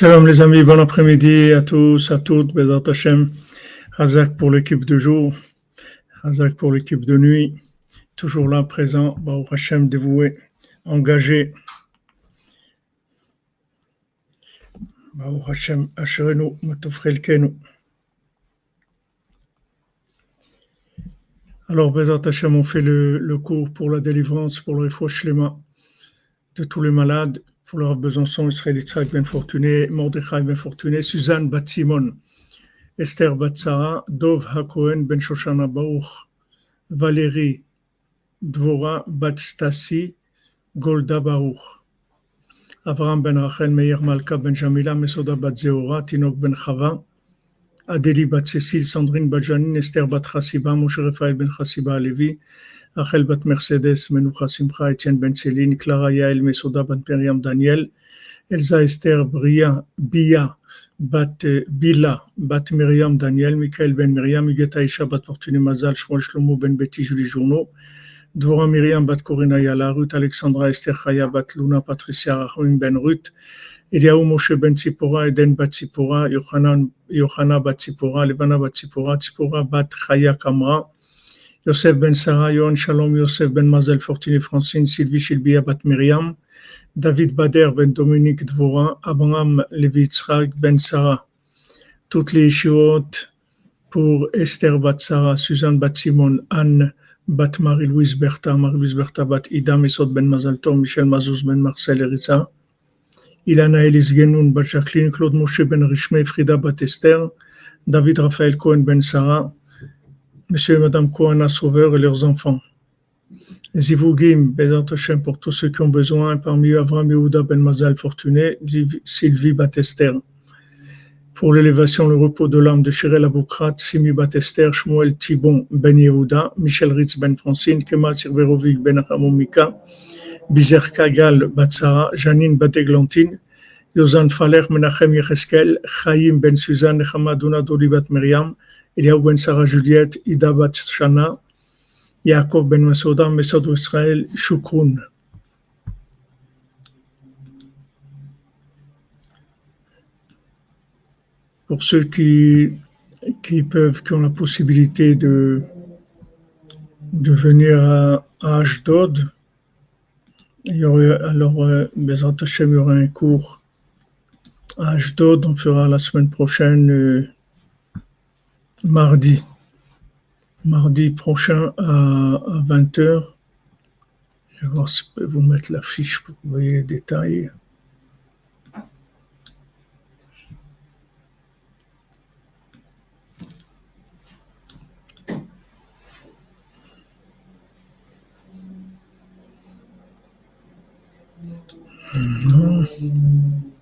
Shalom les amis, bon après-midi à tous, à toutes, Bezat Hashem, Hazak pour l'équipe de jour, Hazak pour l'équipe de nuit, toujours là présent, Baruch Hashem dévoué, engagé. Baruch Hashem, Asherenu, Matofrelkenu. Alors Bezat Hashem, on fait le, cours pour la délivrance, pour le refouach de tous les malades, pour Besançon, Israël Yitzhak Ben Fortuné, Mordechai Suzanne Bat Simon, Esther Batsara, Dov Hakohen Ben Shoshana Baruch, Valérie Dvora Bat Stasi, Golda Baruch, Avram Ben Rachel Meir Malka Ben Jamila, Mesoda Bat Zeora, Tinok Ben Chava, Adélie Bat Cécile, Sandrine Bat Esther Bat Chassiba, Moshe Ben Chassiba Alevi, Rachel Bat Mercedes, Menoucha Simcha, Etienne Ben Céline, Clara Yael, Mesoda Bat Miriam Daniel, Elsa Esther Bia, Bat Bila, Bat Miriam Daniel, Michael Ben Miriam, Igeta Isha Bat Fortuné Mazal, Shmuel Shlomo Ben Betty Julie Journaux, Dvora Miriam Bat Corina Yala, Ruth Alexandra Esther Chaya Bat Luna Patricia Rahim Ben Eliaou Moshe Ben Tzipora, Eden Bat Tzipora, Yohana Bat Tzipora, Levana Bat Chaya Kamra, Yosef Ben Sarah, Yohan Shalom, Yosef Ben Mazel, Fortuné Francine, Sylvie Shilbia Bat Miriam, David Bader Ben Dominique Dvora, Abraham Levitzrak Ben Sarah, toutes les Ishiot pour Esther Bat Sarah, Suzanne Bat Simon, Anne Bat Marie-Louise Bertha, Marie-Louise Bertha Bat Ida Mesot Ben Mazal Tom, Michel Mazouz Ben Marcel Eritza, Ilana Elis Genoun Bat Jacqueline, Claude Moshe Ben Rishmei, Frida Bat Esther, David Raphaël Cohen Ben Sarah, Monsieur et Madame Kohana Sauveur et leurs enfants. Zivugim, Hashem pour tous ceux qui ont besoin, parmi Avram Yehuda Ben Mazal Fortuné, Sylvie Batester. Pour l'élévation, le repos de l'âme de Shirel Aboukrat, Simi Batester, Shmuel Tibon Ben Yehuda, Michel Ritz Ben Francine, Kemal Sirverovic Ben Hamomika, Bizer Kagal Batsara, Janine Bateglantine, Yozan Faler Menachem Yecheskel, Chaim Ben Suzanne, Hamadouna Dolibat Miriam, Eliaou Ben Sarah Juliette, Ida Bat Shana, Yaakov Ben Masoda, Mesod Israël, Shukroun. Pour ceux qui, qui peuvent, qui ont la possibilité de, de venir à, à il y alors, Bezat Hashem, il y aura un cours à Ashdod, on fera la semaine prochaine, euh, mardi, mardi prochain à, 20h. Je vais voir si je peux vous mettre la fiche pour que vous voyez les détails. Mhm.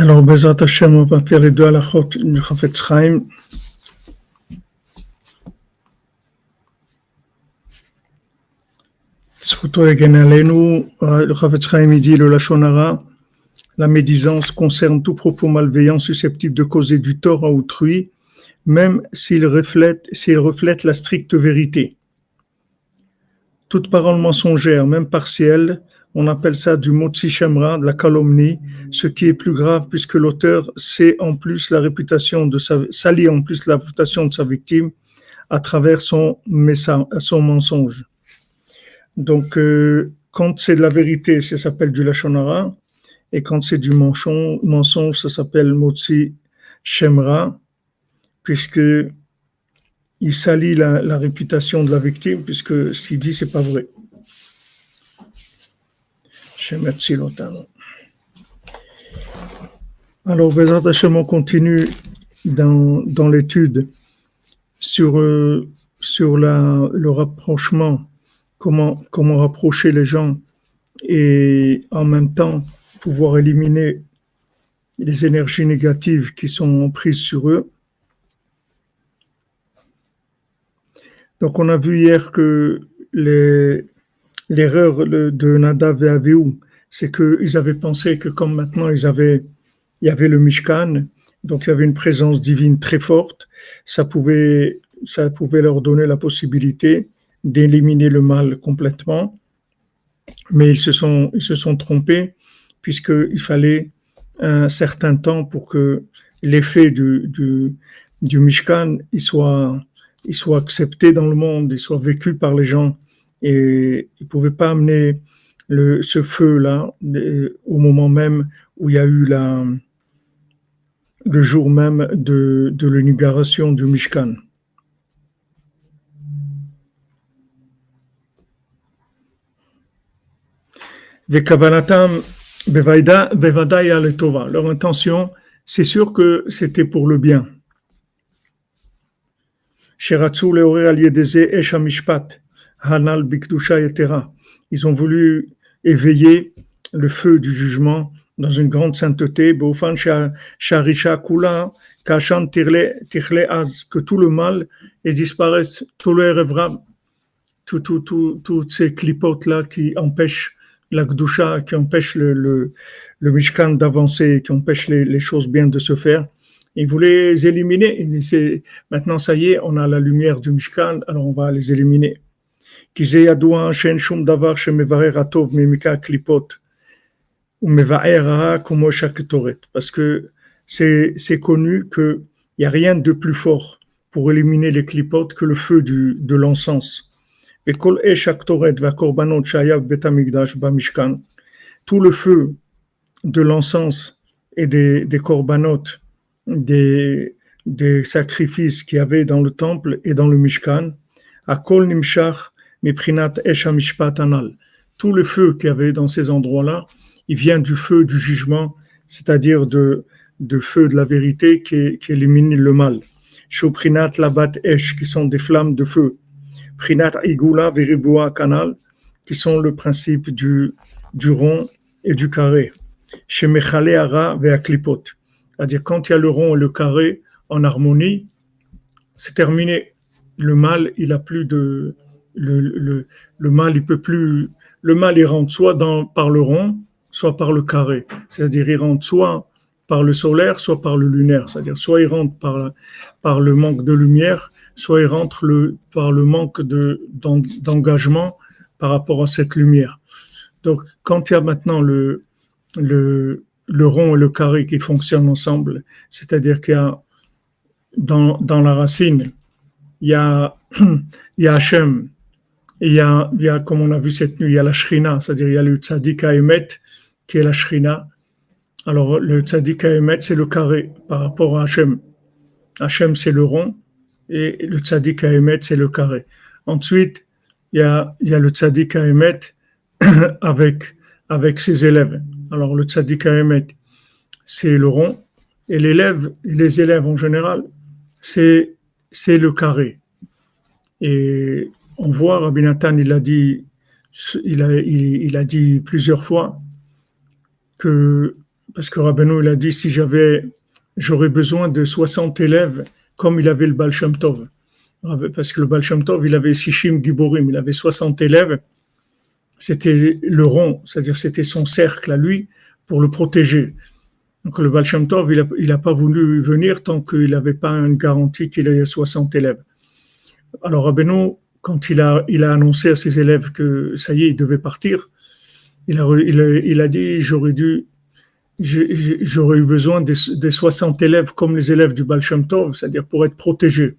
Alors, Bezat Hashem, on va faire les deux halachot du Chafetz Chaim. Le Chafetz Chaim dit le Lachonara, la médisance concerne tout propos malveillant susceptible de causer du tort à autrui, même s'il reflète la stricte vérité. Toute parole mensongère, même partielle, on appelle ça du motzi shemra, de la calomnie, ce qui est plus grave puisque l'auteur sait en plus la réputation de sa, salit en plus la réputation de sa victime à travers son, son mensonge. Donc, euh, quand c'est de la vérité, ça s'appelle du lachonara, et quand c'est du mensonge, ça s'appelle motzi shemra, puisque il salit la, réputation de la victime, puisque ce qu'il dit, c'est pas vrai. Alors, on continue dans, dans l'étude sur, euh, le rapprochement, comment, comment rapprocher les gens et en même temps pouvoir éliminer les énergies négatives qui sont prises sur eux. Donc, on a vu hier que l'erreur de Nadav et Avihu, c'est qu'ils avaient pensé que comme maintenant ils avaient, il y avait le Mishkan, Donc il y avait une présence divine très forte. Ça pouvait, ça pouvait leur donner la possibilité d'éliminer le mal complètement. Mais ils se sont, ils se sont trompés puisqu'il fallait un certain temps pour que l'effet du, du, du Mishkan il soit, il soit accepté dans le monde, il soit vécu par les gens. Et ils ne pouvaient pas amener le, ce feu-là au moment même où il y a eu la, le jour même de, de du Mishkan. Leur intention, c'est sûr que c'était pour le bien. Ils ont voulu éveiller le feu du jugement dans une grande sainteté, que tout le mal et disparaisse, tout le rêvera, toutes tout, tout, toutes ces clipotes-là qui empêchent la Gdusha, qui empêchent le, Mishkan d'avancer, qui empêchent les, choses bien de se faire. Ils voulaient les éliminer. Maintenant, ça y est, on a la lumière du Mishkan, alors on va les éliminer. Parce que c'est connu qu'il n'y a rien de plus fort pour éliminer les clipotes que le feu du, de l'encens. Tout le feu de l'encens et des, des korbanot, des, des sacrifices qu'il y avait dans le temple et dans le Mishkan, à Kol Nimshach, Miprinat Anal. Tout le feu qu'il y avait dans ces endroits-là, il vient du feu du jugement, c'est-à-dire de, de feu de la vérité qui, qui élimine le mal. Shoprinat Labat Esh, qui sont des flammes de feu. Prinat Igula Veribua Kanal, qui sont le principe du, du rond et du carré. Shemechale Ara Veaklipot. C'est-à-dire, quand il y a le rond et le carré en harmonie, c'est terminé. Le mal, il a plus de, le, le, le, mal, il peut plus, le mal, il rentre soit dans, par le rond, soit par le carré. C'est-à-dire, il rentre soit par le solaire, soit par le lunaire. C'est-à-dire, soit il rentre par, par le manque de lumière, soit il rentre le, par le manque de, d'engagement par rapport à cette lumière. Donc, quand il y a maintenant le, le, le rond et le carré qui fonctionnent ensemble, c'est-à-dire qu'il y a dans, dans la racine, il y a, il y a Hachem, il y, a, il y a, comme on a vu cette nuit, il y a la Shrina, c'est-à-dire il y a le Tzadik Emet, qui est la Shrina. Alors, le Tzadik Emet, c'est le carré par rapport à Hachem. Hachem, c'est le rond, et le Tzadik Emet, c'est le carré. Ensuite, il y a, il y a le Tzadik Emet avec, avec ses élèves. Alors, le Tzadik Emet, c'est le rond, et l'élève, les élèves en général, c'est, le carré. Et on voit, Rabbi Nathan, il a dit, il a, il, a dit plusieurs fois que, parce que Rabbeinu, il a dit, si j'avais, j'aurais besoin de 60 élèves comme il avait le Baal Tov. Parce que le Baal Tov, il avait Sishim Giborim, il avait 60 élèves. C'était le rond, c'est-à-dire c'était son cercle à lui pour le protéger. Donc le Baal il n'a pas voulu venir tant qu'il n'avait pas une garantie qu'il ait 60 élèves. Alors Rabbeinu, quand il a, annoncé à ses élèves que ça y est, il devait partir, il a, dit j'aurais eu besoin des, 60 élèves comme les élèves du Baal c'est-à-dire pour être protégé.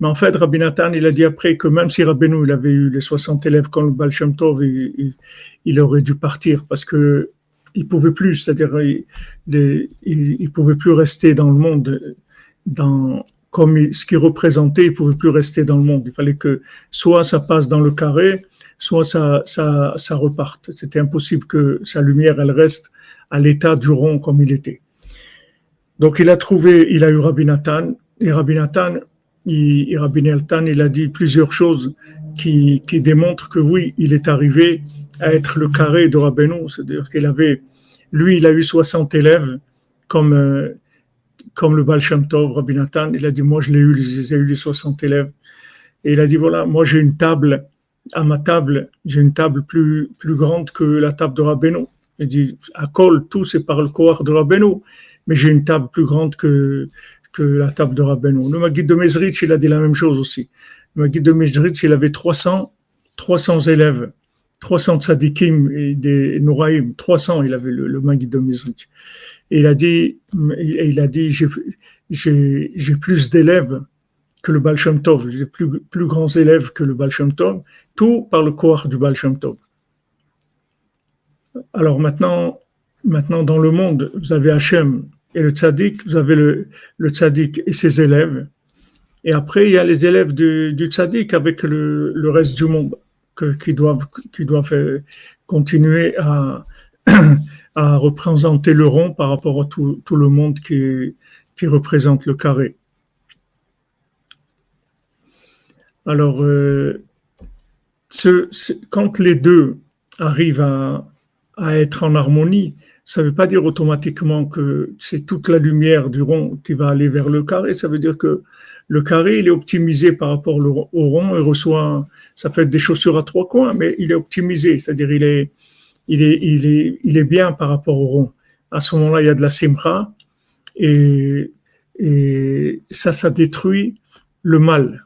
Mais en fait, Rabbi Nathan, il a dit après que même si Rabbeinu, il avait eu les 60 élèves comme le Baal Tov, il, aurait dû partir parce que il pouvait plus, c'est-à-dire il, il, pouvait plus rester dans le monde, dans, comme ce qu'il représentait, il pouvait plus rester dans le monde. Il fallait que soit ça passe dans le carré, soit ça, ça, ça reparte. C'était impossible que sa lumière, elle reste à l'état du rond comme il était. Donc il a trouvé, il a eu Rabbi Nathan, et Rabbi Nathan, il, Nathan, il a dit plusieurs choses qui, qui démontrent que oui, il est arrivé à être le carré de Rabbeinu, c'est-à-dire qu'il avait, lui, il a eu 60 élèves comme, euh, comme le Baal Shem Tov, il a dit, moi je l'ai eu, j'ai eu les 60 élèves. Et il a dit, voilà, moi j'ai une table, à ma table, j'ai une table plus, plus grande que la table de Rabbeinu. Il dit, à Kol, tout c'est par le corps de Rabbeinu mais j'ai une table plus grande que, la table de Rabbeinu. Le Maguide de Mezrich, il a dit la même chose aussi. Le Maguide de Mezrich, il avait 300, 300 élèves, 300 tzadikim et des Nouraïm, 300, il avait le, le de Mezrich. Et il a dit, il a dit, j'ai plus d'élèves que le Baal Shem Tov, j'ai plus, plus grands élèves que le Baal Shem Tov, tout par le corps du Baal Shem Tov. Alors maintenant, maintenant dans le monde, vous avez Hachem et le tzaddik, vous avez le, le tzaddik et ses élèves. Et après, il y a les élèves du, du tzaddik avec le, reste du monde qui doivent, doivent continuer à, représenter le rond par rapport à tout, le monde qui, représente le carré. Alors, euh, quand les deux arrivent à être en harmonie, ça ne veut pas dire automatiquement que c'est toute la lumière du rond qui va aller vers le carré. Ça veut dire que le carré, il est optimisé par rapport au rond et reçoit, ça peut être des chaussures à trois coins, mais il est optimisé. C'est-à-dire, il est, il est, il est, il est bien par rapport au rond. À ce moment-là, il y a de la simra et, et ça, ça détruit le mal.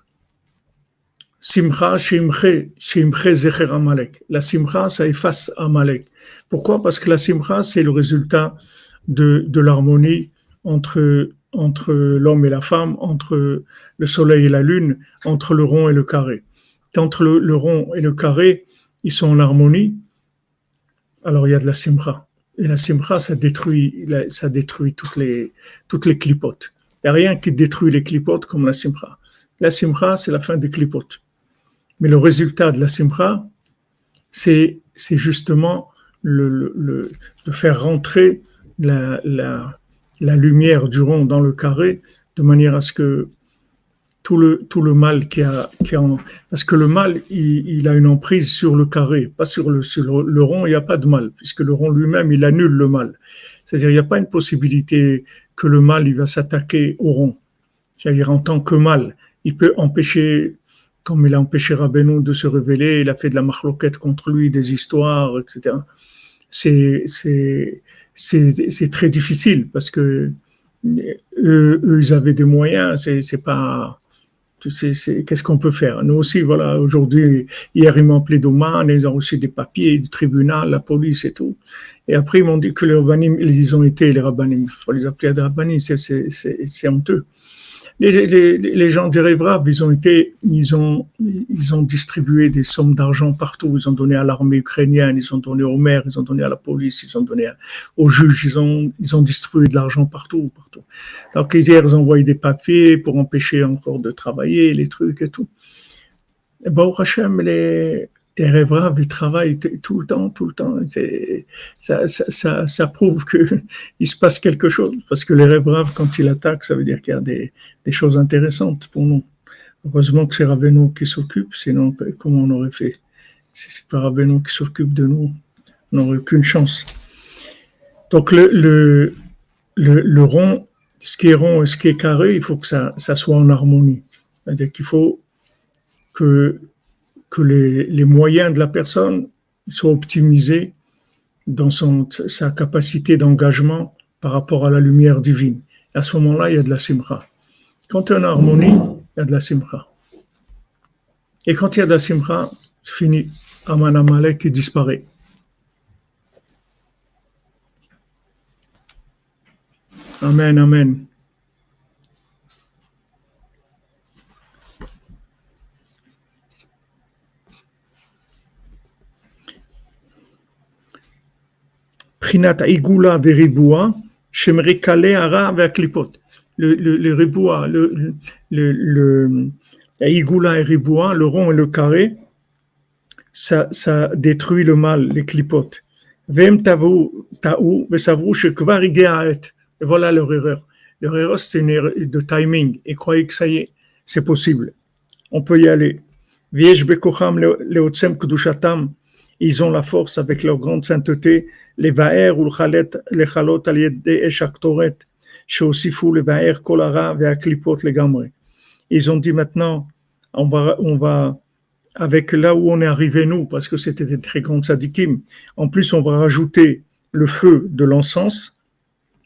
Simcha, shimche, shimche zecher amalek. La simcha, ça efface amalek. Pourquoi? Parce que la simcha, c'est le résultat de, de l'harmonie entre, entre l'homme et la femme, entre le soleil et la lune, entre le rond et le carré. Quand le, le rond et le carré, ils sont en harmonie, alors il y a de la simcha. Et la simcha, ça détruit, ça détruit toutes les, toutes les clipotes. Il n'y a rien qui détruit les clipotes comme la simcha. La simcha, c'est la fin des clipotes. Mais le résultat de la simcha, c'est, justement de faire rentrer la, lumière du rond dans le carré de manière à ce que tout le, tout le mal qui a, qui a parce que le mal il, il, a une emprise sur le carré, pas sur le, sur le, rond, il n'y a pas de mal, puisque le rond lui-même il annule le mal. C'est-à-dire il n'y a pas une possibilité que le mal il va s'attaquer au rond. C'est-à-dire en tant que mal, il peut empêcher comme il a empêché Rabbeinu de se révéler, il a fait de la marloquette contre lui, des histoires, etc c'est très difficile parce que eux, ils avaient des moyens. C'est pas qu'est-ce qu'on peut faire? Nous aussi, voilà, aujourd'hui, hier, ils m'ont appelé d'Oman, ils ont reçu des papiers du tribunal, la police et tout. Et après, ils m'ont dit que les rabbinim, ils ont été les rabbinim. Il faut les appeler des rabbinim, c'est honteux les, les, gens du Révrave, ils ont été, ils ont, ils ont distribué des sommes d'argent partout. Ils ont donné à l'armée ukrainienne, ils ont donné aux maires, ils ont donné à la police, ils ont donné aux juges, ils ont, ils ont distribué de l'argent partout, partout. Alors qu'hier, ils ont envoyé des papiers pour empêcher encore de travailler, les trucs et tout. Et bon, Hachem, les, les rêverables, ils travaillent tout le temps, tout le temps. Ça, ça, ça, ça, prouve qu'il se passe quelque chose. Parce que les rêverables, quand ils attaquent, ça veut dire qu'il y a des, choses intéressantes pour nous. Heureusement que c'est Rabbeinu qui s'occupe, sinon comment on aurait fait? Si c'est pas Rabbeinu qui s'occupe de nous, on n'aurait aucune chance. Donc le, rond, ce qui est rond et ce qui est carré, il faut que ça soit en harmonie. C'est-à-dire qu'il faut que que les, moyens de la personne soient optimisés dans son, sa capacité d'engagement par rapport à la lumière divine. À ce moment-là, il y a de la simra. Quand il y a une harmonie, il y a de la simra. Et quand il y a de la simra, c'est fini. Aman Amalek disparaît. Amen, amen. Prinat Igula Veriboua, Shemrekale Ara avec Le, le, le riboua, le, le, et Riboua, le rond et le carré, ça, ça détruit le mal, les clipotes. Vem tavu ta'u, vesavru shekvar et voilà leur erreur. Leur erreur, c'est une erreur de timing. Et croyez que ça y est, c'est possible. On peut y aller. Viesh bekocham leotsem kudushatam, ils ont la force avec leur grande sainteté, les chalot aliédé et shaktoret, fou les vaer kolara ve'aklipot les gamre. Ils ont dit maintenant, on va, on va, avec là où on est arrivé nous, parce que c'était des très grands sadikim, en plus on va rajouter le feu de l'encens,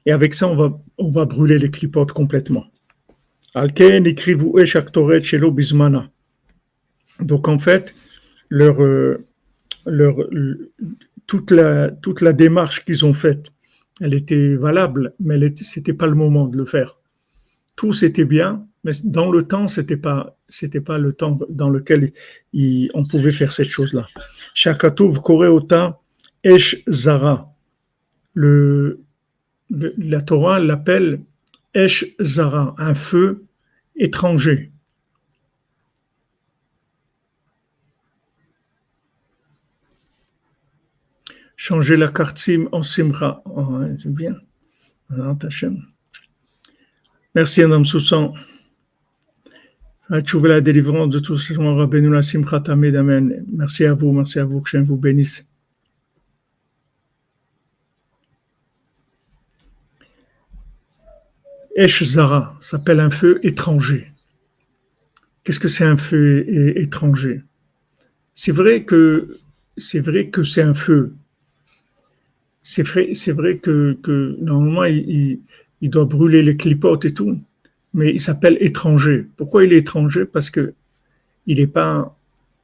Et avec ça, on va, on va brûler les clipotes complètement. Alken écrivez shelo bismana. Donc en fait, leur, euh, leur, toute, la, démarche qu'ils ont faite, elle était valable, mais ce n'était pas le moment de le faire. Tout c'était bien, mais dans le temps, c'était pas, c'était pas le temps dans lequel on pouvait faire cette chose-là. Shakatouv Koreota Esh Zara. La Torah l'appelle Esh Zara, un feu étranger. Changer la carte SIM en SIMRA. Oh, c'est bien. Merci, Madame Soussan. Trouver la délivrance de tous les Rabbeinu Simchat Amen. Merci à vous, merci à vous, que je vous bénisse. Esh Zara s'appelle un feu étranger. Qu'est-ce que c'est un feu étranger? C'est vrai que c'est vrai que c'est un feu. C'est vrai, c'est vrai que, normalement il, doit brûler les clipotes et tout, mais il s'appelle étranger. Pourquoi il est étranger? Parce que il est pas,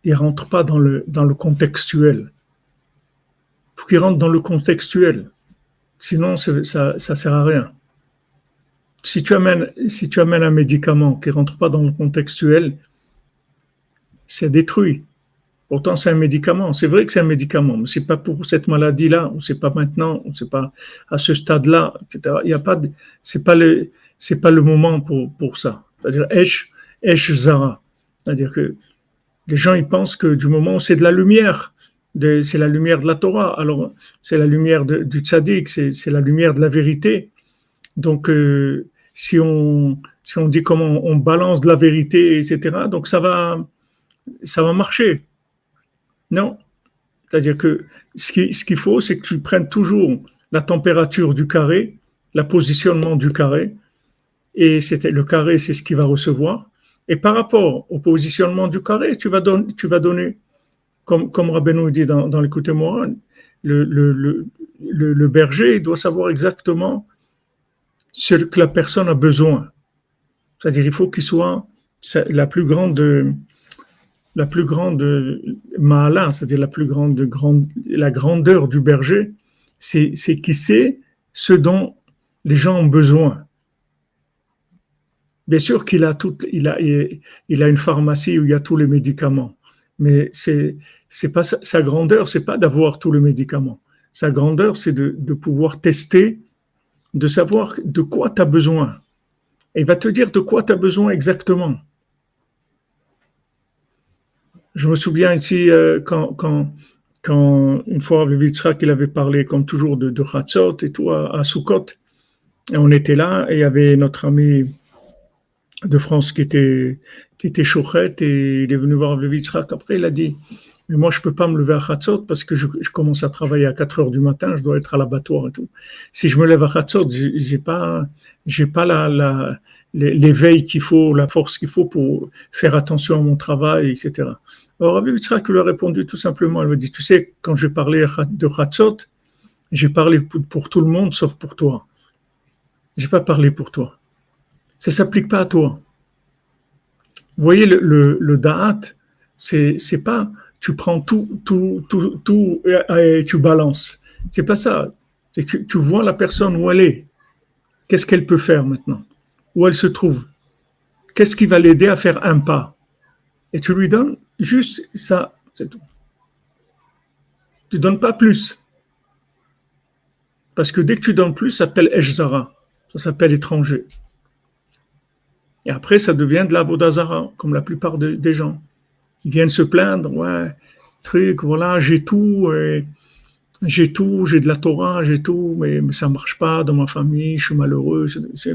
il rentre pas dans le dans le contextuel. Il faut qu'il rentre dans le contextuel. Sinon, ça, ça sert à rien si tu amènes, si tu amènes un médicament qui rentre pas dans le contextuel, c'est détruit. Pourtant, c'est un médicament. C'est vrai que c'est un médicament, mais c'est pas pour cette maladie-là, ou c'est pas maintenant, ou c'est pas à ce stade-là, etc. Il y a pas c'est pas le, c'est pas le moment pour, pour ça. C'est-à-dire, Esh, Esh Zara. C'est-à-dire que les gens, ils pensent que du moment où c'est de la lumière, c'est la lumière de la Torah, alors c'est la lumière du tzaddik, c'est la lumière de la vérité. Donc, euh, si on, si on dit comment on balance de la vérité, etc., donc ça va, ça va marcher. Non. C'est-à-dire que ce qu'il faut, c'est que tu prennes toujours la température du carré, la positionnement du carré, et c'était le carré, c'est ce qu'il va recevoir. Et par rapport au positionnement du carré, tu vas, donner, tu vas donner, comme, comme dit dans, dans l'écoute-moi, le, le, le, le, berger doit savoir exactement ce que la personne a besoin. C'est-à-dire, il faut qu'il soit la plus grande, la plus grande mala, c'est-à-dire la plus grande, grande, la grandeur du berger, c'est, c'est qu'il sait ce dont les gens ont besoin. Bien sûr qu'il a tout, il a, il a une pharmacie où il y a tous les médicaments, mais c'est, c'est pas sa, grandeur, c'est pas d'avoir tous les médicaments. Sa grandeur, c'est de, de pouvoir tester de savoir de quoi tu as besoin. Et il va te dire de quoi tu as besoin exactement. Je me souviens ici, euh, quand, quand, quand une fois Vivitsra qu'il avait parlé, comme toujours, de, de Hatzot et tout à, à Sukkot, et on était là, et il y avait notre ami de France qui était, qui était chouchette, et il est venu voir Vivitsra. Après, il a dit mais moi, je peux pas me lever à Khatzot parce que je, commence à travailler à 4 heures du matin, je dois être à l'abattoir et tout. Si je me lève à Khatzot, j'ai pas, pas la, l'éveil qu'il faut, la force qu'il faut pour faire attention à mon travail, etc. Alors, Rabbi Yitzhak lui a répondu tout simplement, elle me dit, tu sais, quand j'ai parlé de Khatzot, j'ai parlé pour tout le monde sauf pour toi. J'ai pas parlé pour toi. Ça s'applique pas à toi. Vous voyez, le, le, le da'at, c'est, c'est pas, tu prends tout, tout, tout, tout et, tu balances. C'est pas ça. Tu, tu vois la personne où elle est. Qu'est-ce qu'elle peut faire maintenant? Où elle se trouve Qu'est-ce qui va l'aider à faire un pas? Et tu lui donnes juste ça, c'est tout. Tu donnes pas plus. Parce que dès que tu donnes plus, ça s'appelle Eshzara. Ça s'appelle étranger. Et après, ça devient de la Vodazara, comme la plupart des gens. Ils viennent se plaindre, ouais, truc, voilà, j'ai tout, j'ai tout, j'ai de la Torah, j'ai tout, mais, ça ça marche pas dans ma famille, je suis malheureux.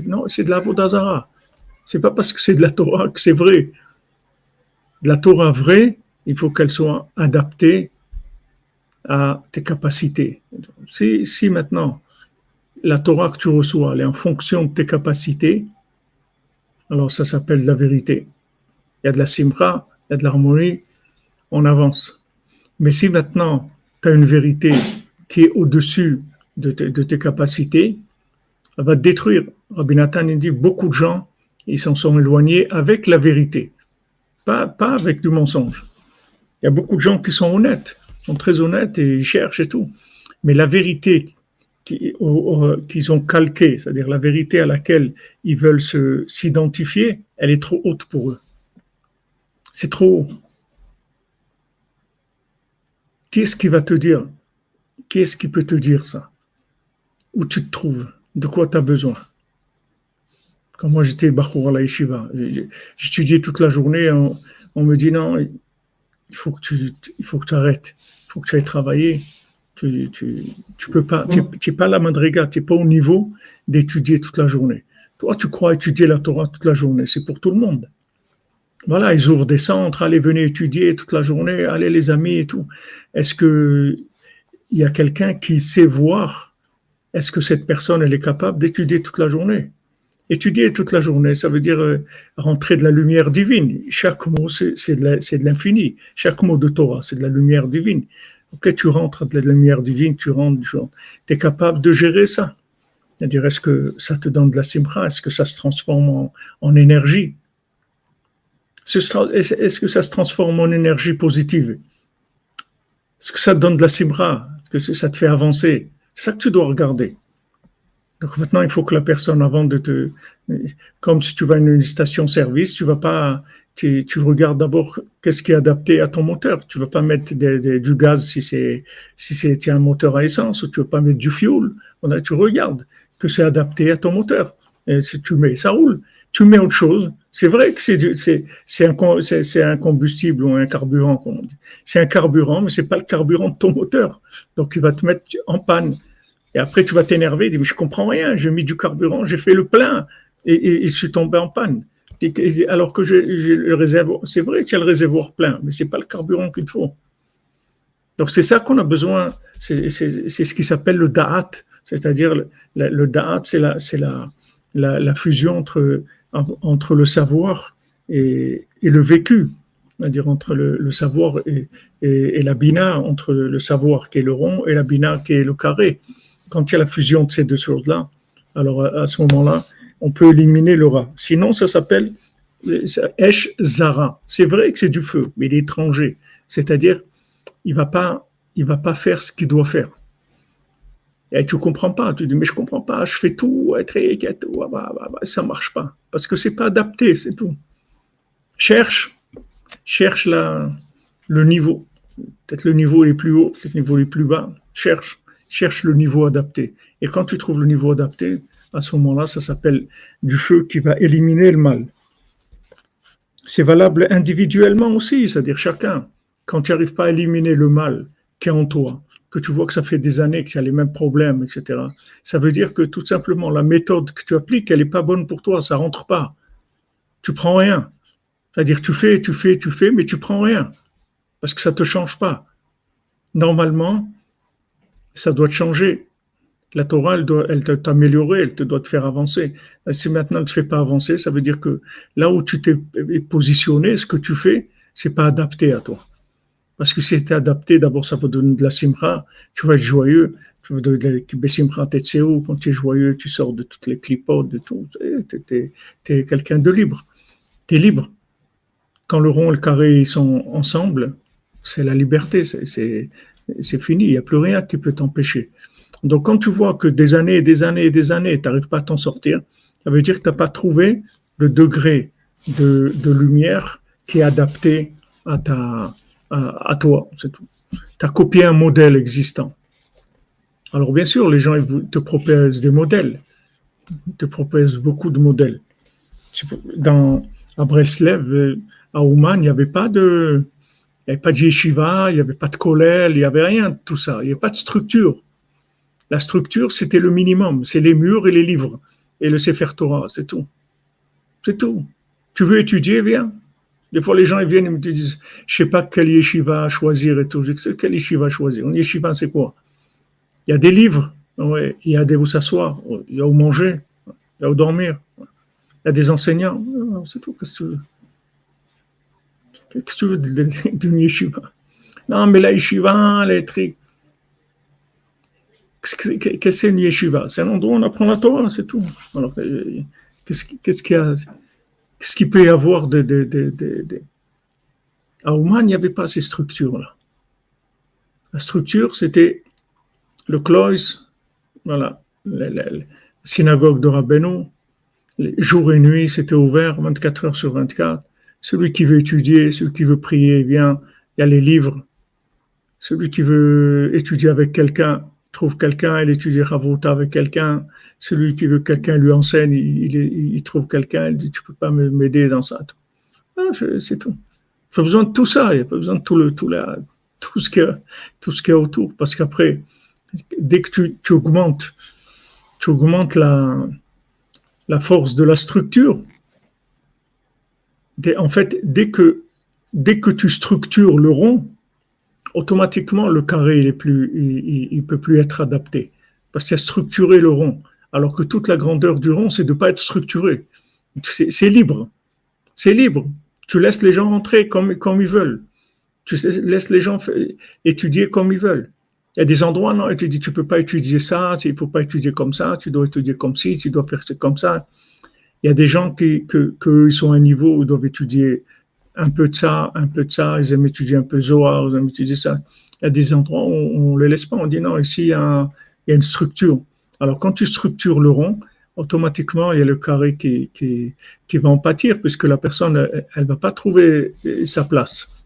non, c'est de la Vodazara. C'est pas parce que c'est de la Torah que c'est vrai. la Torah vraie, il faut qu'elle soit adaptée à tes capacités. Si, maintenant la Torah que tu reçois elle est en fonction de tes capacités, alors ça s'appelle la vérité. Il y a de la simra, il y a de l'harmonie, on avance. Mais si maintenant tu as une vérité qui est au-dessus de, tes capacités, va détruire. Rabbi Nathan dit beaucoup de gens, ils s'en sont éloignés avec la vérité, pas, avec du mensonge. Il y a beaucoup de gens qui sont honnêtes, sont très honnêtes et cherchent et tout. Mais la vérité qu'ils ont calquée, c'est-à-dire la vérité à laquelle ils veulent s'identifier, elle est trop haute pour eux. C'est trop haut. Qu'est-ce qui va te dire Qu'est-ce qui peut te dire ça? Où tu te trouves? De quoi tu as besoin? Quand moi j'étais Bachour à la Yeshiva, j'étudiais toute la journée, on, me dit non, il faut que tu, il faut que tu arrêtes, il faut que tu ailles travailler, tu, tu, tu peux pas, tu n'es pas la madriga, tu n'es pas au niveau d'étudier toute la journée. Toi, tu crois étudier la Torah toute la journée, c'est pour tout le monde. Voilà, ils ouvrent des centres, allez, venez étudier toute la journée, allez les amis et tout. Est-ce que il y a quelqu'un qui sait voir Est-ce que cette personne, elle est capable d'étudier toute la journée? Étudier toute la journée, ça veut dire euh, rentrer de la lumière divine. Chaque mot, c'est de l'infini. Chaque mot de Torah, c'est de la lumière divine. Ok, tu rentres de la lumière divine, tu rentres, tu es capable de gérer ça. C'est-à-dire, est-ce que ça te donne de la simra? Est-ce que ça se transforme en, énergie? Est-ce que ça se transforme en énergie positive? Est-ce que ça te donne de la simra? Que ça te fait avancer C'est ça que tu dois regarder. Donc maintenant, il faut que la personne, avant de te... Comme si tu vas à une station-service, tu vas pas tu, regardes d'abord qu'est-ce qui est adapté à ton moteur. Tu ne vas pas mettre du gaz si c'est si c'est un moteur à essence, ou tu ne vas pas mettre du fuel. tu regardes que c'est adapté à ton moteur. Et si tu mets, ça roule. Tu mets autre chose. C'est vrai que c'est un, combustible ou un carburant, C'est un carburant, mais c'est pas le carburant de ton moteur. Donc, il va te mettre en panne. Et après, tu vas t'énerver, dire, mais je comprends rien, j'ai mis du carburant, j'ai fait le plein et, et, et je suis tombé en panne alors que j'ai le réservoir, c'est vrai qu'il y a le réservoir plein, mais c'est pas le carburant qu'il faut. Donc c'est ça qu'on a besoin, c'est ce qui s'appelle le da'at, c'est-à-dire le, le, c'est la, fusion entre, entre le savoir et, le vécu, c'est-à-dire entre le, savoir et, la bina, entre le savoir qui est le rond et la bina qui est le carré. Quand il y a la fusion de ces deux choses-là, alors à ce moment-là, on peut éliminer le rat. Sinon, ça s'appelle Esh Zara. C'est vrai que c'est du feu, mais il est étranger. C'est-à-dire, il il va pas faire ce qu'il doit faire. Et tu comprends pas. Tu dis, mais je comprends pas, je fais tout, ah, bah, bah, bah, ça marche pas. Parce que c'est pas adapté, c'est tout. Cherche, cherche la, le niveau. Peut-être le niveau est plus haut, peut-être le niveau est plus bas. Cherche, cherche le niveau adapté. Et quand tu trouves le niveau adapté, à ce moment-là, ça s'appelle du feu qui va éliminer le mal. C'est valable individuellement aussi, c'est-à-dire chacun. Quand tu n'arrives pas à éliminer le mal qui est en toi, que tu vois que ça fait des années que tu as les mêmes problèmes, etc., ça veut dire que tout simplement la méthode que tu appliques, elle n'est pas bonne pour toi, ça rentre pas. Tu prends rien. C'est-à-dire tu fais, tu fais, tu fais, mais tu prends rien. Parce que ça ne te change pas. Normalement, ça doit te changer la Torah, elle, doit, elle t'améliorer, elle te doit te faire avancer. Si maintenant elle ne te fait pas avancer, ça veut dire que là où tu t'es positionné, ce que tu fais, c'est pas adapté à toi. Parce que si c'était adapté, d'abord, ça va donner de la simra, tu vas être joyeux. Tu vas donner de la simra quand tu es joyeux, tu sors de toutes les clipotes, de tout. Tu es, quelqu'un de libre. Tu es libre. Quand le rond et le carré sont ensemble, c'est la liberté, c'est fini, il n'y a plus rien qui peut t'empêcher. Donc, quand tu vois que des années et des années et des années, tu n'arrives pas à t'en sortir, ça veut dire que tu n'as pas trouvé le degré de, lumière qui est adapté à, ta, à, toi. C'est tout. Tu as copié un modèle existant. Alors, bien sûr, les gens ils te proposent des modèles. Ils te proposent beaucoup de modèles. Dans, à Breslev, à Ouman, il n'y avait pas de. Il avait pas de yeshiva, il n'y avait pas de collège, il n'y avait rien de tout ça. Il n'y avait pas de structure. La structure, c'était le minimum. C'est les murs et les livres. Et le Sefer Torah, c'est tout. C'est tout. Tu veux étudier, viens. Des fois, les gens ils viennent et me disent, je sais pas quel yeshiva choisir et tout. Je quel yeshiva choisir? Un yeshiva, c'est quoi? Il y a des livres. il y a des où s'asseoir. Il y a où manger. Il y a où dormir. Il y a des enseignants. C'est tout. Qu'est-ce que tu veux? Qu'est-ce que tu veux d'une yeshiva? Non, mais la yeshiva, les trucs Qu'est-ce que c'est une yeshiva? C'est un endroit où on apprend la Torah, c'est tout. Alors, euh, qu'est-ce qu'il y a? Qu'est-ce qu'il peut y avoir de, de, de, À Ouman, il n'y avait pas ces structures-là. La structure, c'était le clois, voilà, la, synagogue de Rabbeinu, jour et nuit, c'était ouvert 24 heures sur 24. Celui qui veut étudier, celui qui veut prier, vient, il y a les livres. Celui qui veut étudier avec quelqu'un, trouve quelqu'un, il étudie Ravuta avec quelqu'un. Celui qui veut que quelqu'un lui enseigne, il, trouve quelqu'un, il dit Tu peux pas m'aider dans ça. Ah, c'est tout. Il n'y a pas besoin de tout ça, il n'y a pas besoin de tout, le, tout, la, tout, ce qui est, tout ce qui est autour. Parce qu'après, dès que tu, tu, augmentes, tu augmentes la, la force de la structure, en fait, dès que, dès que tu structures le rond, automatiquement le carré il est plus, il, peut plus être adapté parce qu'il a structuré le rond. Alors que toute la grandeur du rond, c'est de ne pas être structuré. C'est libre. C'est libre. Tu laisses les gens rentrer comme, ils veulent. Tu laisses les gens étudier comme ils veulent. Il y a des endroits, non, et tu dis, tu peux pas étudier ça, il faut pas étudier comme ça, tu dois étudier comme ci, tu dois faire comme ça. Il y a des gens qui, que, que ils sont à un niveau où ils doivent étudier un peu de ça, un peu de ça, ils aiment étudier un peu Zohar, ils aiment étudier ça. Il y a des endroits où on ne les laisse pas, on dit non, ici il y, a, une structure. Alors quand tu structures le rond, automatiquement il y a le carré qui, va en pâtir, puisque la personne, elle ne va pas trouver sa place.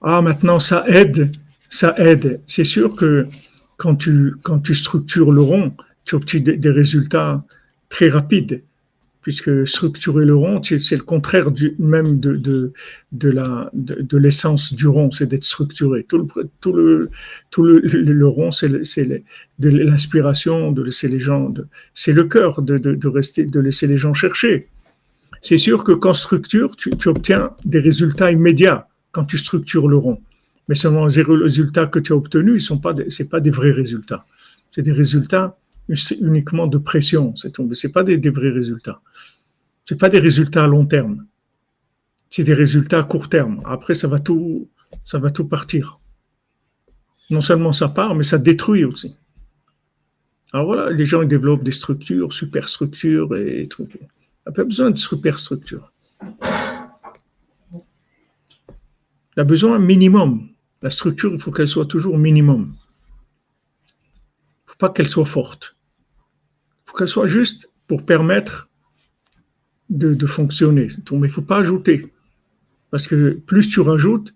Ah, maintenant, ça aide, ça aide. C'est sûr que quand tu structures le rond, tu obtiens des, résultats très rapides, puisque structurer le rond, c'est le contraire du, même de, de, de l'essence du rond, c'est d'être structuré. Tout le, tout le, tout le, rond, c'est l'inspiration, de laisser les gens, c'est le cœur de, de, rester, de laisser les gens chercher. C'est sûr que quand structure, tu, tu obtiens des résultats immédiats quand tu structures le rond. Mais seulement les résultats que tu as obtenus, ce n'est pas, des vrais résultats. C'est des résultats uniquement de pression. Ce n'est pas des, vrais résultats. Ce pas des résultats à long terme. C'est des résultats à court terme. Après, ça va tout, ça va tout partir. Non seulement ça part, mais ça détruit aussi. Alors voilà, les gens ils développent des structures, superstructures et trucs. Il n'y a pas besoin de superstructures. Il a besoin minimum. La structure, il faut qu'elle soit toujours minimum. Il ne faut pas qu'elle soit forte. Qu'elle soit juste pour permettre de, fonctionner. Mais il ne faut pas ajouter. Parce que plus tu rajoutes,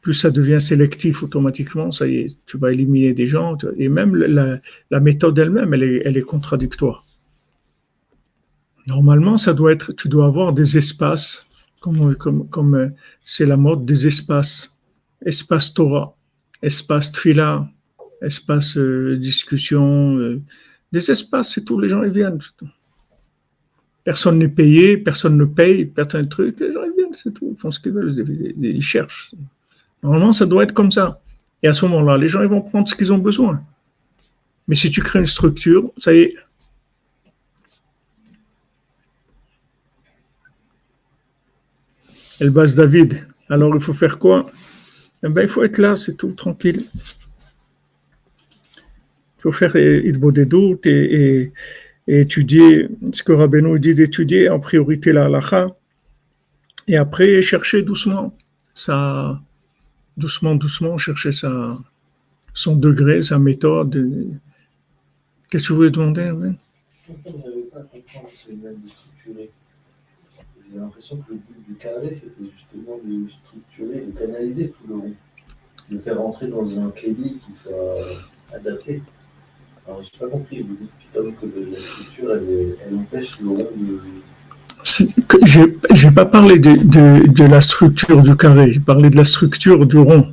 plus ça devient sélectif automatiquement. Ça y est, tu vas éliminer des gens. Et même la, méthode elle-même, elle est, contradictoire. Normalement, ça doit être, tu dois avoir des espaces comme euh, c'est la mode des espaces, espace Torah, espace Tfila, espace euh, discussion, euh, des espaces, c'est tout, les gens ils viennent. Personne n'est payé, personne ne paye, personne ne truc, les gens ils viennent, c'est tout, ils font ce qu'ils veulent, ils, cherchent. Normalement, ça doit être comme ça. Et à ce moment-là, les gens ils vont prendre ce qu'ils ont besoin. Mais si tu crées une structure, ça y est, Elle base David. Alors il faut faire quoi? Eh ben, Il faut être là, c'est tout, tranquille. Il faut faire des doutes et, et, étudier ce que Rabbeinu dit d'étudier, en priorité la halacha, et après chercher doucement, ça, doucement, doucement, chercher sa, son degré, sa méthode. Qu'est-ce que vous voulez demander j'ai l'impression que le but du carré, c'était justement de structurer, de canaliser tout le rond, de faire rentrer dans un crédit qui soit adapté. Alors, je n'ai pas compris, vous dites plutôt que la structure, elle, elle empêche le rond de. Je n'ai pas parlé de, de, de, la structure du carré, j'ai parlé de la structure du rond.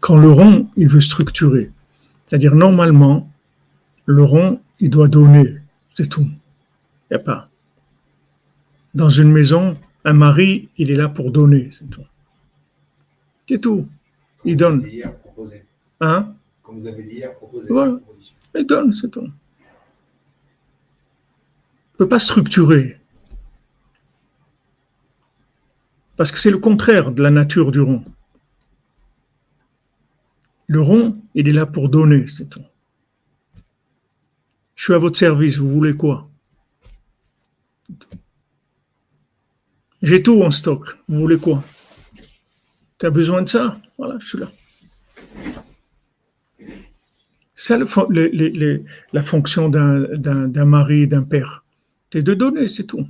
Quand le rond, il veut structurer, c'est-à-dire normalement, le rond, il doit donner, c'est tout. Il n'y a pas. Dans une maison, un mari, il est là pour donner, c'est tout. C'est tout. il donne. Hein? Comme vous avez dit hier, proposer. Il donne, c'est tout. Ne peut pas structurer. Parce que c'est le contraire de la nature du rond. Le rond, il est là pour donner, c'est tout. Je suis à votre service, vous voulez quoi? J'ai tout en stock, vous voulez quoi? Tu as besoin de ça? Voilà, je suis là. C'est la fonction d'un mari, d'un père. C'est de donner, c'est tout.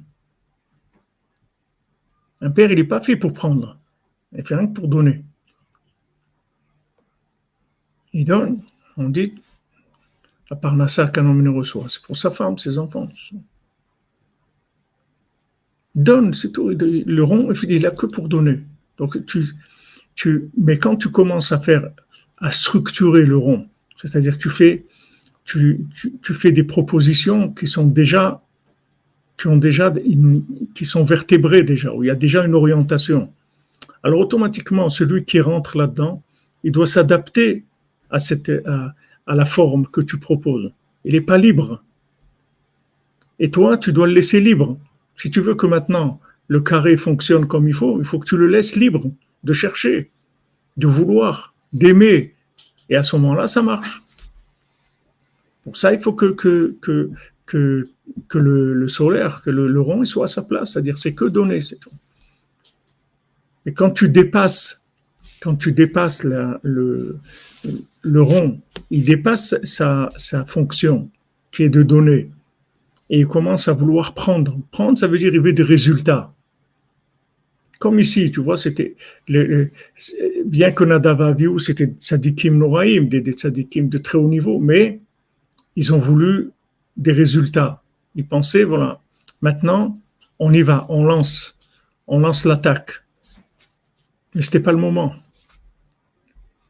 Un père, il n'est pas fait pour prendre. Il fait rien que pour donner. Il donne, on dit, la parnassa qu'un homme ne reçoit. C'est pour sa femme, ses enfants. Donne, c'est tout. Le rond, il n'a que pour donner. Mais quand tu commences à faire, à structurer le rond, c'est-à-dire que tu fais, des propositions qui sont déjà, qui sont vertébrées déjà, où il y a déjà une orientation. Alors automatiquement, celui qui rentre là-dedans, il doit s'adapter à cette, à la forme que tu proposes. Il n'est pas libre. Et toi, tu dois le laisser libre. Si tu veux que maintenant le carré fonctionne comme il faut, il faut que tu le laisses libre de chercher, de vouloir, d'aimer. Et à ce moment-là, ça marche. Pour ça, il faut que, le, solaire, que le, rond, soit à sa place. C'est-à-dire, c'est que donner, c'est tout. Et quand tu dépasses, quand tu dépasses le, rond, il dépasse sa, sa fonction, qui est de donner, et il commence à vouloir prendre. Prendre, ça veut dire il veut des résultats. Comme ici, tu vois, c'était bien que Nadav vu, c'était Sadikim Noraim, des, des de très haut niveau, mais ils ont voulu des résultats. Ils pensaient, voilà, maintenant, on y va, on lance, on lance l'attaque. Mais ce n'était pas le moment.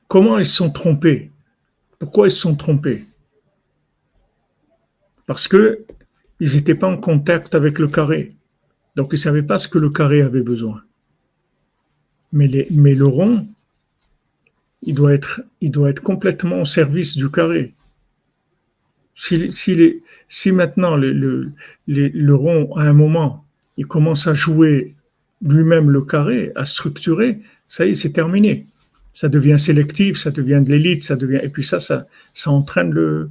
Comment ils se sont trompés? Pourquoi ils se sont trompés? Parce que ils n'étaient pas en contact avec le carré. Donc ils ne savaient pas ce que le carré avait besoin. Mais, le rond, il doit, être, complètement au service du carré. Si, maintenant le, rond, à un moment, il commence à jouer lui-même le carré, à structurer, ça y est, c'est terminé ça devient sélectif, ça devient de l'élite, ça devient et puis ça, ça, ça entraîne le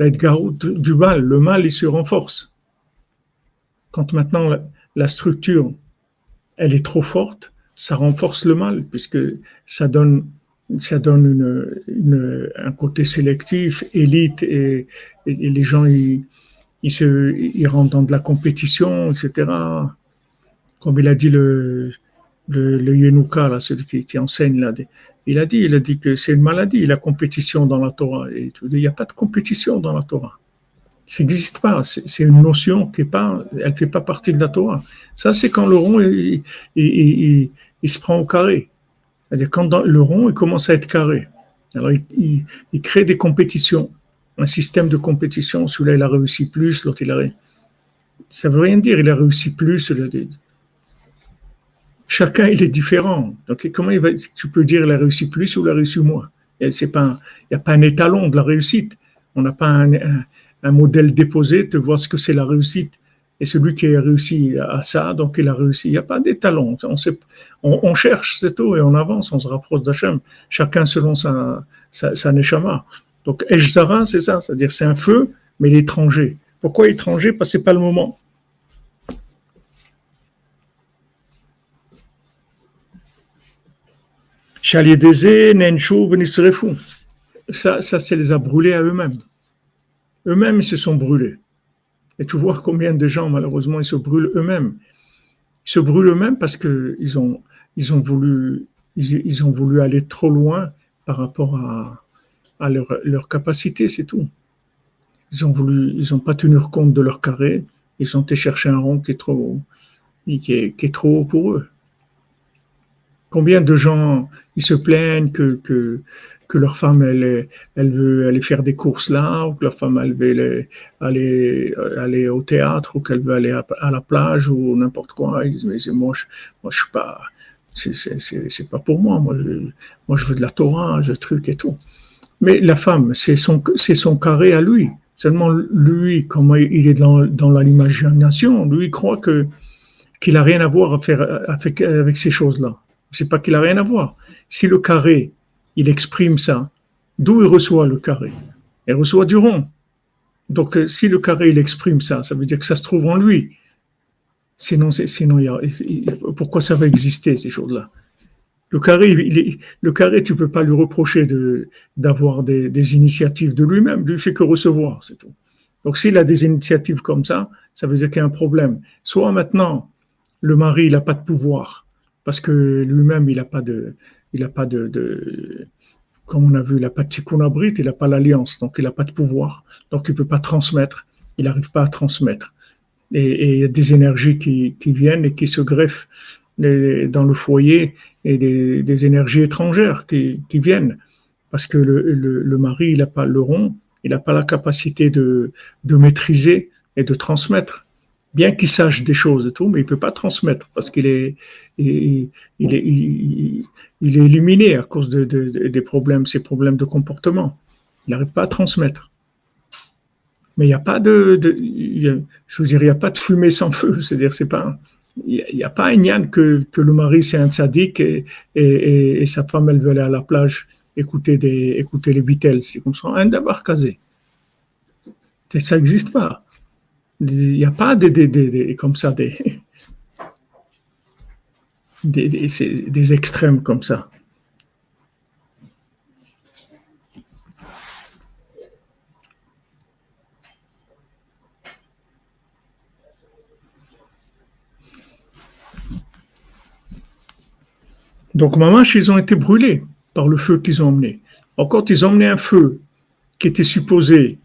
du mal. Le mal, il se renforce. Quand maintenant la, structure, elle est trop forte, ça renforce le mal puisque ça donne ça donne un côté sélectif, élite, et, les gens, ils, se, ils rentrent dans de la compétition, etc. Comme il a dit le, le, Yenuka, là, celui qui, enseigne là, il a dit, il a dit que c'est une maladie, la compétition dans la Torah. Et il n'y a pas de compétition dans la Torah. Ça n'existe pas. C'est une notion qui est pas, elle fait pas partie de la Torah. Ça, c'est quand le rond, il, se prend au carré. C'est-à-dire quand le rond, il commence à être carré. Alors, il, crée des compétitions, un système de compétition. Celui-là, il a réussi plus, l'autre, il a réussi. Ça veut rien dire, il a réussi plus chacun il est différent. Donc comment il tu peux dire il a réussi plus ou il a réussi moins? Il n'y a pas un étalon de la réussite. On n'a pas un, un, modèle déposé de voir ce que c'est la réussite. Et celui qui a réussi à ça, donc il a réussi. Il n'y a pas d'étalon. On, on, cherche, c'est tout, et on avance, on se rapproche d'Hachem. Chacun selon sa, sa, neshama. Donc Eshzara, c'est ça, c'est-à-dire c'est un feu, mais l'étranger. Pourquoi étranger? Parce que ce pas le moment. Ça, ça, ça les a brûlés à eux-mêmes. Eux-mêmes, ils se sont brûlés. Et tu vois combien de gens, malheureusement, ils se brûlent eux-mêmes. Ils se brûlent eux-mêmes parce qu'ils ont, ils ont, voulu, ils, ont voulu aller trop loin par rapport à, à leur, leur capacité, c'est tout. Ils ont voulu, ils n'ont pas tenu compte de leur carré. Ils ont été chercher un rond qui est trop, qui est, qui est trop haut pour eux. Combien de gens ils se plaignent que, que, que leur femme elle, elle veut aller faire des courses là, ou que leur femme elle veut aller, aller, au théâtre, ou qu'elle veut aller à, la plage, ou n'importe quoi. Ils disent, mais moi, je, moi, je suis pas, c'est pas pour moi. Moi je, moi, je veux de la Torah, je truc et tout. Mais la femme, c'est son, son carré à lui. Seulement, lui, comment il est dans, dans l'imagination, lui, il croit que, qu'il a rien à voir à faire avec ces choses-là. C'est pas qu'il a rien à voir. Si le carré, il exprime ça, d'où il reçoit le carré Il reçoit du rond. Donc, euh, si le carré, il exprime ça, ça veut dire que ça se trouve en lui. Sinon, sinon pourquoi ça va exister, ces choses-là? Le carré, il le carré, tu peux pas lui reprocher de, d'avoir des, initiatives de lui-même. Lui, il fait que recevoir, c'est tout. Donc, s'il a des initiatives comme ça, ça veut dire qu'il y a un problème. Soit maintenant, le mari, il n'a pas de pouvoir, parce que lui-même, il n'a pas de, il a pas de, comme on a vu, il n'a pas de tikkun il n'a pas l'alliance, donc il n'a pas de pouvoir, donc il ne peut pas transmettre, il n'arrive pas à transmettre. Et, il y a des énergies qui, viennent et qui se greffent dans le foyer et des, énergies étrangères qui, viennent. Parce que le, mari, il n'a pas le rond, il n'a pas la capacité de maîtriser et de transmettre. Bien qu'il sache des choses et tout, mais il peut pas transmettre parce qu'il est, il, il, est, il, il, est éliminé à cause de, de, des problèmes, ces problèmes de comportement. Il n'arrive pas à transmettre. Mais il n'y a pas de, je veux il a pas de fumée sans feu. C'est-à-dire, c'est pas, il n'y a, pas un yann que, que le mari c'est un sadique et, et, sa femme elle veut aller à la plage écouter, des, écouter les Beatles. C'est comme ça, un d'abord casé. Ça n'existe pas. Il n'y a pas des, des, des, comme ça des, des, des extrêmes comme ça. Donc, mamash, ils ont été brûlés par le feu qu'ils ont emmené. Encore, ils ont emmené un feu qui était supposé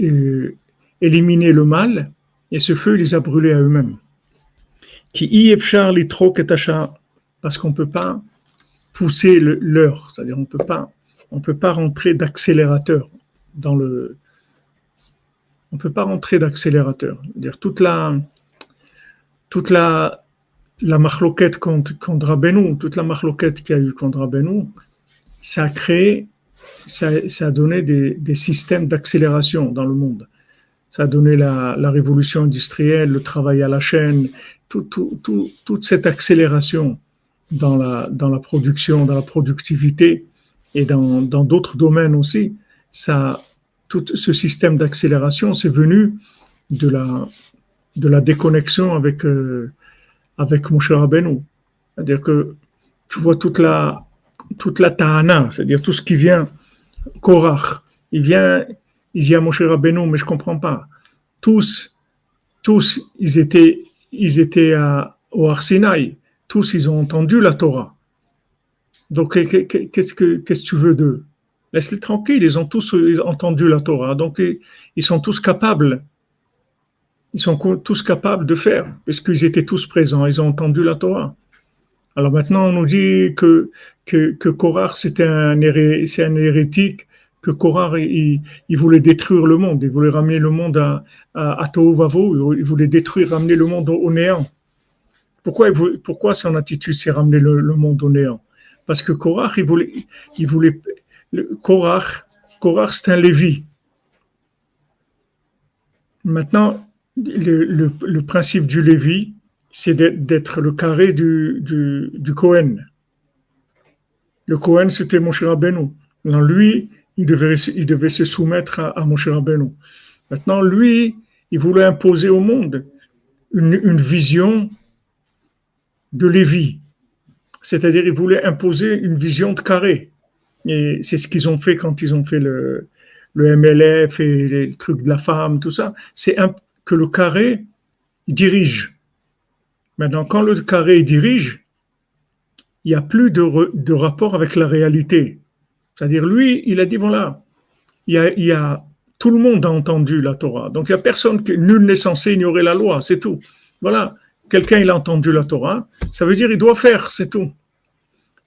euh, éliminer le mal, et ce feu, les a brûlés à eux-mêmes. Qui y trop parce qu'on ne peut pas pousser l'heure, c'est-à-dire on peut pas, on peut pas rentrer d'accélérateur dans le, on peut pas rentrer d'accélérateur. Dire toute la, toute la, la marloquette contre, contre Rabbeinu, toute la marloquette qu'il y a eu contre Rabbeinu, ça a créé, ça, a donné des, systèmes d'accélération dans le monde. Ça a donné la, révolution industrielle, le travail à la chaîne, toute cette accélération dans la, dans la production, dans la productivité et dans d'autres domaines aussi. Ça, tout ce système d'accélération, c'est venu de la, de la déconnexion avec, euh, avec Moshe Rabbeinu. C'est-à-dire que tu vois toute la, toute la ta'ana, c'est-à-dire tout ce qui vient, Korach, il vient, il dit à Moshe Rabbeinu, mais je comprends pas. Tous, tous, ils étaient, ils étaient à, au Arsinaï. Tous, ils ont entendu la Torah. Donc, qu'est-ce que, qu'est-ce que tu veux d'eux? Laisse-les tranquilles, ils ont tous entendu la Torah. Donc, ils sont tous capables ils sont tous capables de faire, puisqu'ils étaient tous présents, ils ont entendu la Torah. Alors maintenant, on nous dit que, que, que c'était un, c'est un hérétique, que Korach, il, voulait détruire le monde, il voulait ramener le monde à, à, il voulait détruire, ramener le monde au, néant. Pourquoi, son attitude, c'est ramener le, monde au néant? Parce que Korach, il voulait, il voulait, c'est un Lévi. Maintenant, le, le, principe du Lévi, c'est d'être le carré du, du. Le Cohen, c'était Moshe Rabbeinu. Maintenant, lui, il devait, se soumettre à, à Moshe. Maintenant, lui, il voulait imposer au monde une, vision de Lévi. C'est-à-dire, il voulait imposer une vision de carré. Et c'est ce qu'ils ont fait quand ils ont fait le, MLF et les trucs de la femme, tout ça. C'est que le carré dirige. Maintenant, quand le carré dirige, il n'y a plus de, rapport avec la réalité. C'est-à-dire, lui, il a dit, voilà, il y a, tout le monde a entendu la Torah. Donc, il n'y a personne, que, nul n'est censé ignorer la loi, c'est tout. Voilà, quelqu'un, il a entendu la Torah, ça veut dire il doit faire, c'est tout.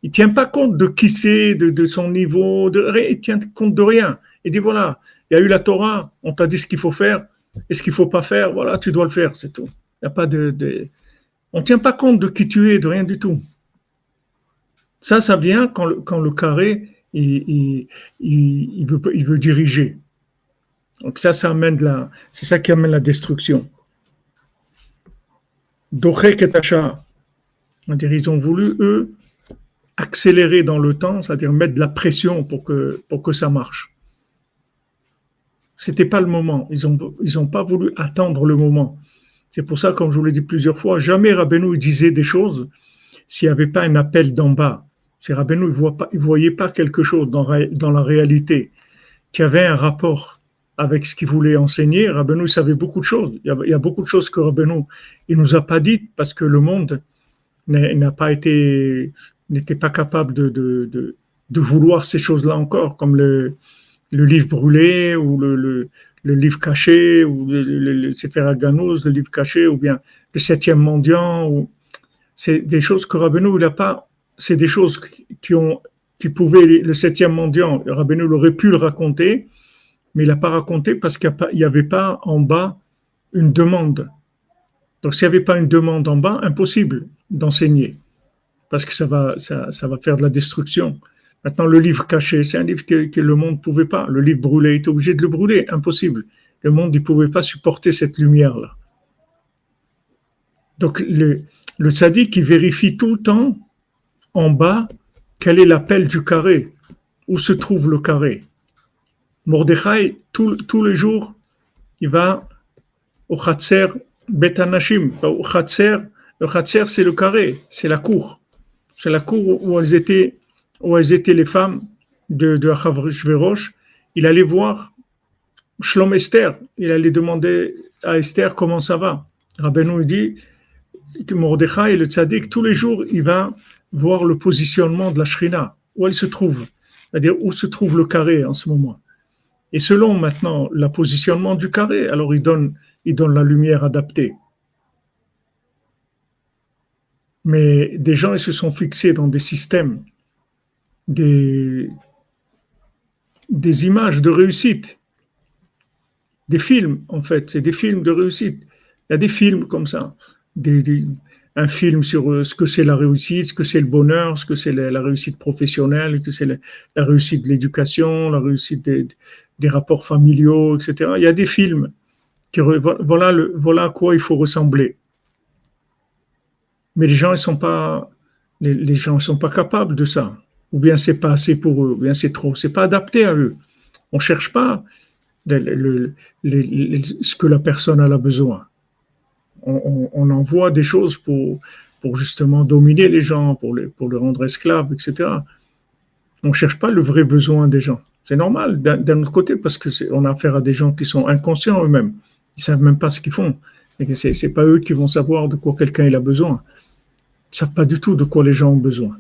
Il ne tient pas compte de qui c'est, de, son niveau, il tient compte de rien. Il dit, voilà, il y a eu la Torah, on t'a dit ce qu'il faut faire, et ce qu'il ne faut pas faire, voilà, tu dois le faire, c'est tout. Il a pas de, On ne tient pas compte de qui tu es, de rien du tout. Ça, ça vient quand le carré, il, veut, diriger. Donc ça, ça amène la, c'est ça qui amène la destruction. Dochek et Tacha. Ils ont voulu, eux, accélérer dans le temps, c'est-à-dire mettre de la pression pour que, pour que ça marche. C'était pas le moment. Ils ont, ils ont pas voulu attendre le moment. C'est pour ça, comme je vous l'ai dit plusieurs fois, jamais Rabbeinu disait des choses s'il n'y avait pas un appel d'en bas. C'est Rabbeinu, ne voyait pas quelque chose dans, la réalité qui avait un rapport avec ce qu'il voulait enseigner. Rabbeinu savait beaucoup de choses. Il y a, beaucoup de choses que Rabbeinu il nous a pas dites parce que le monde n'a pas été, n'était pas capable de, de, vouloir ces choses-là encore, comme le, livre brûlé ou le, livre caché ou le, Sefer le livre caché ou bien le septième mendiant. Ou... C'est des choses que Rabbeinu n'a pas. C'est des choses qui ont pouvaient le septième mendiant. Rabbeinu aurait pu le raconter, mais il n'a pas raconté parce qu'il n'y avait pas en bas une demande. Donc s'il n'y avait pas une demande en bas, impossible d'enseigner parce que ça va, faire de la destruction. Maintenant, le livre caché, c'est un livre que, le monde ne pouvait pas. Le livre brûlé, il était obligé de le brûler, impossible. Le monde ne pouvait pas supporter cette lumière-là. Donc, le, le qui vérifie tout le temps en bas quel est l'appel du carré, où se trouve le carré? Mordechai, tous les jours, il va au Khatser Betanashim, au Khatser. Le Khatser, c'est le carré, c'est la cour. C'est la cour où elles étaient, où elles étaient les femmes de, de Achashverosh. Il allait voir Shlom Esther. Il allait demander à Esther comment ça va. Rabbeinu dit que Mordechai, le tzaddik, tous les jours, il va voir le positionnement de la shrina, où elle se trouve, c'est-à-dire où se trouve le carré en ce moment. Et selon maintenant le positionnement du carré, alors il donne, la lumière adaptée. Mais des gens, ils se sont fixés dans des systèmes, des, des images de réussite, des films, en fait, c'est des films de réussite. Il y a des films comme ça, des, un film sur euh, ce que c'est la réussite, ce que c'est le bonheur, ce que c'est la, réussite professionnelle, ce que c'est la, réussite de l'éducation, la réussite des, rapports familiaux, etc. Il y a des films qui voilà voilà à quoi il faut ressembler. Mais les gens, ils sont pas, les, gens, sont pas capables de ça. Ou bien c'est pas assez pour eux, ou bien c'est trop, c'est pas adapté à eux. On cherche pas ce que la personne a besoin. On, envoie des choses pour, justement dominer les gens, pour les, pour les rendre esclaves, etc. On cherche pas le vrai besoin des gens. C'est normal d'un autre côté parce que on a affaire à des gens qui sont inconscients eux-mêmes. Ils savent même pas ce qu'ils font. Et c'est, c'est pas eux qui vont savoir de quoi quelqu'un a besoin ne savent pas du tout de quoi les gens ont besoin.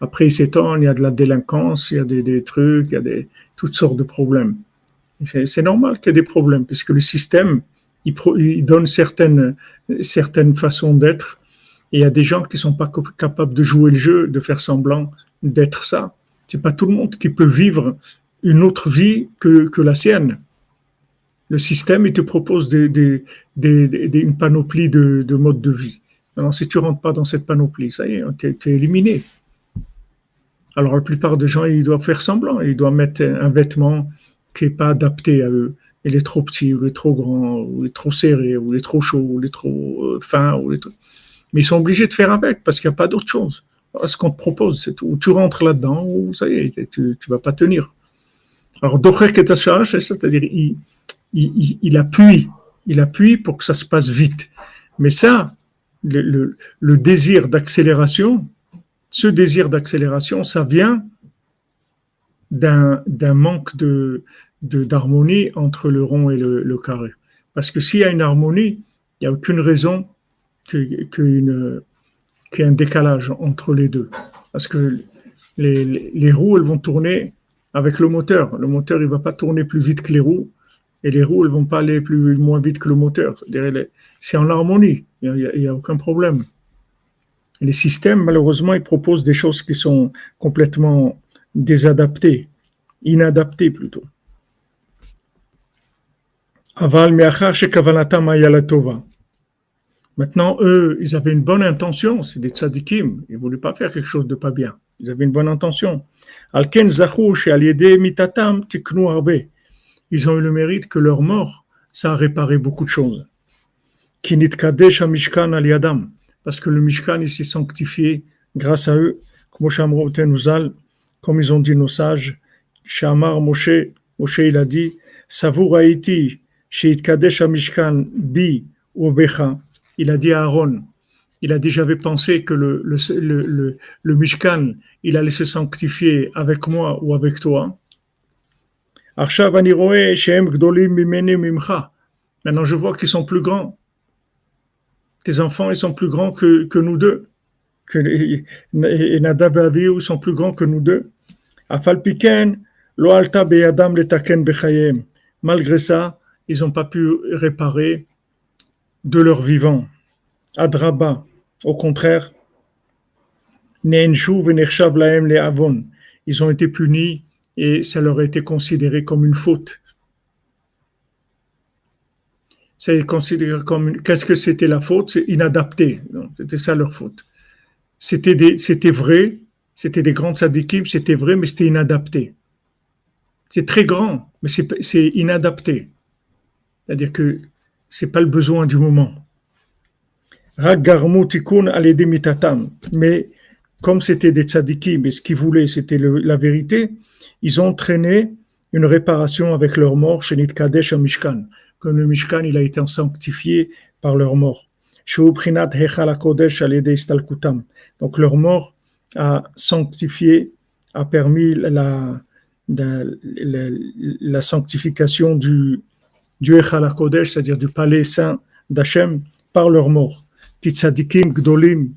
Après, ils s'étonnent, il y a de la délinquance, il y a des, trucs, il y a des, toutes sortes de problèmes. C'est normal qu'il y ait des problèmes, puisque le système, il, donne certaines, certaines façons d'être, il y a des gens qui ne sont pas capables de jouer le jeu, de faire semblant d'être ça. C'est pas tout le monde qui peut vivre une autre vie que, que la sienne. Le système, il te propose une panoplie de, de modes de vie. Alors, si tu rentres pas dans cette panoplie, ça y est, tu es, éliminé. Alors, la plupart des gens, ils doivent faire semblant. Ils doivent mettre un vêtement qui n'est pas adapté à eux. Il est trop petit, ou il est trop grand, ou il est trop serré, ou il est trop chaud, ou il est trop euh, fin. Ou Mais ils sont obligés de faire avec parce qu'il n'y a pas d'autre chose. ce qu'on te propose, c'est tout. Tu rentres là-dedans, ou ça y est, tu ne vas pas tenir. Alors, c'est-à-dire, il, il, appuie, il appuie pour que ça se passe vite. Mais ça, le, désir d'accélération, ce désir d'accélération, ça vient d'un manque de d'harmonie entre le rond et le, carré. Parce que s'il y a une harmonie, il n'y a aucune raison qu'il y ait un décalage entre les deux. Parce que les, les, roues, elles vont tourner avec le moteur. Le moteur, il ne va pas tourner plus vite que les roues, et les roues, elles ne vont pas aller plus moins vite que le moteur. C'est en harmonie. Il n'y a, aucun problème. Les systèmes, malheureusement, ils proposent des choses qui sont complètement désadaptées, inadaptées plutôt. Aval Maintenant, eux, ils avaient une bonne intention, c'est des tzadikim, ils ne voulaient pas faire quelque chose de pas bien. Ils avaient une bonne intention. Alken mitatam Ils ont eu le mérite que leur mort, ça a réparé beaucoup de choses. Mishkan Parce que le Mishkan, il s'est sanctifié grâce à eux. comme ils ont dit nos sages, Shamar Moshe, Moshe il a dit, Savuraiti, Mishkan Bi. Il a dit à Aaron, il a dit j'avais pensé que le, le, le, le, Mishkan, il allait se sanctifier avec moi ou avec toi. Maintenant je vois qu'ils sont plus grands. Tes enfants, ils sont plus grands que, que nous deux. Que, et Nadab et Abihu sont plus grands que nous deux. Malgré ça, ils n'ont pas pu réparer de leur vivant. Adraba, au contraire, ils ont été punis et ça leur a été considéré comme une faute. Considéré comme une... Qu'est-ce que c'était la faute? C'est inadapté. C'était ça leur faute. C'était c'était vrai, c'était des grands tzadikim, c'était vrai, mais c'était inadapté. C'est très grand, mais c'est inadapté. C'est-à-dire que c'est pas le besoin du moment. Mais comme c'était des tzadikim et ce qu'ils voulaient c'était la vérité, ils ont traîné une réparation avec leur mort chez Nitkadesh à Mishkan. Comme le Mishkan, il a été sanctifié par leur mort. Donc leur mort a sanctifié, a permis la, sanctification du, du Echal Kodesh, c'est-à-dire du palais saint d'Hachem, par leur mort. Gdolim,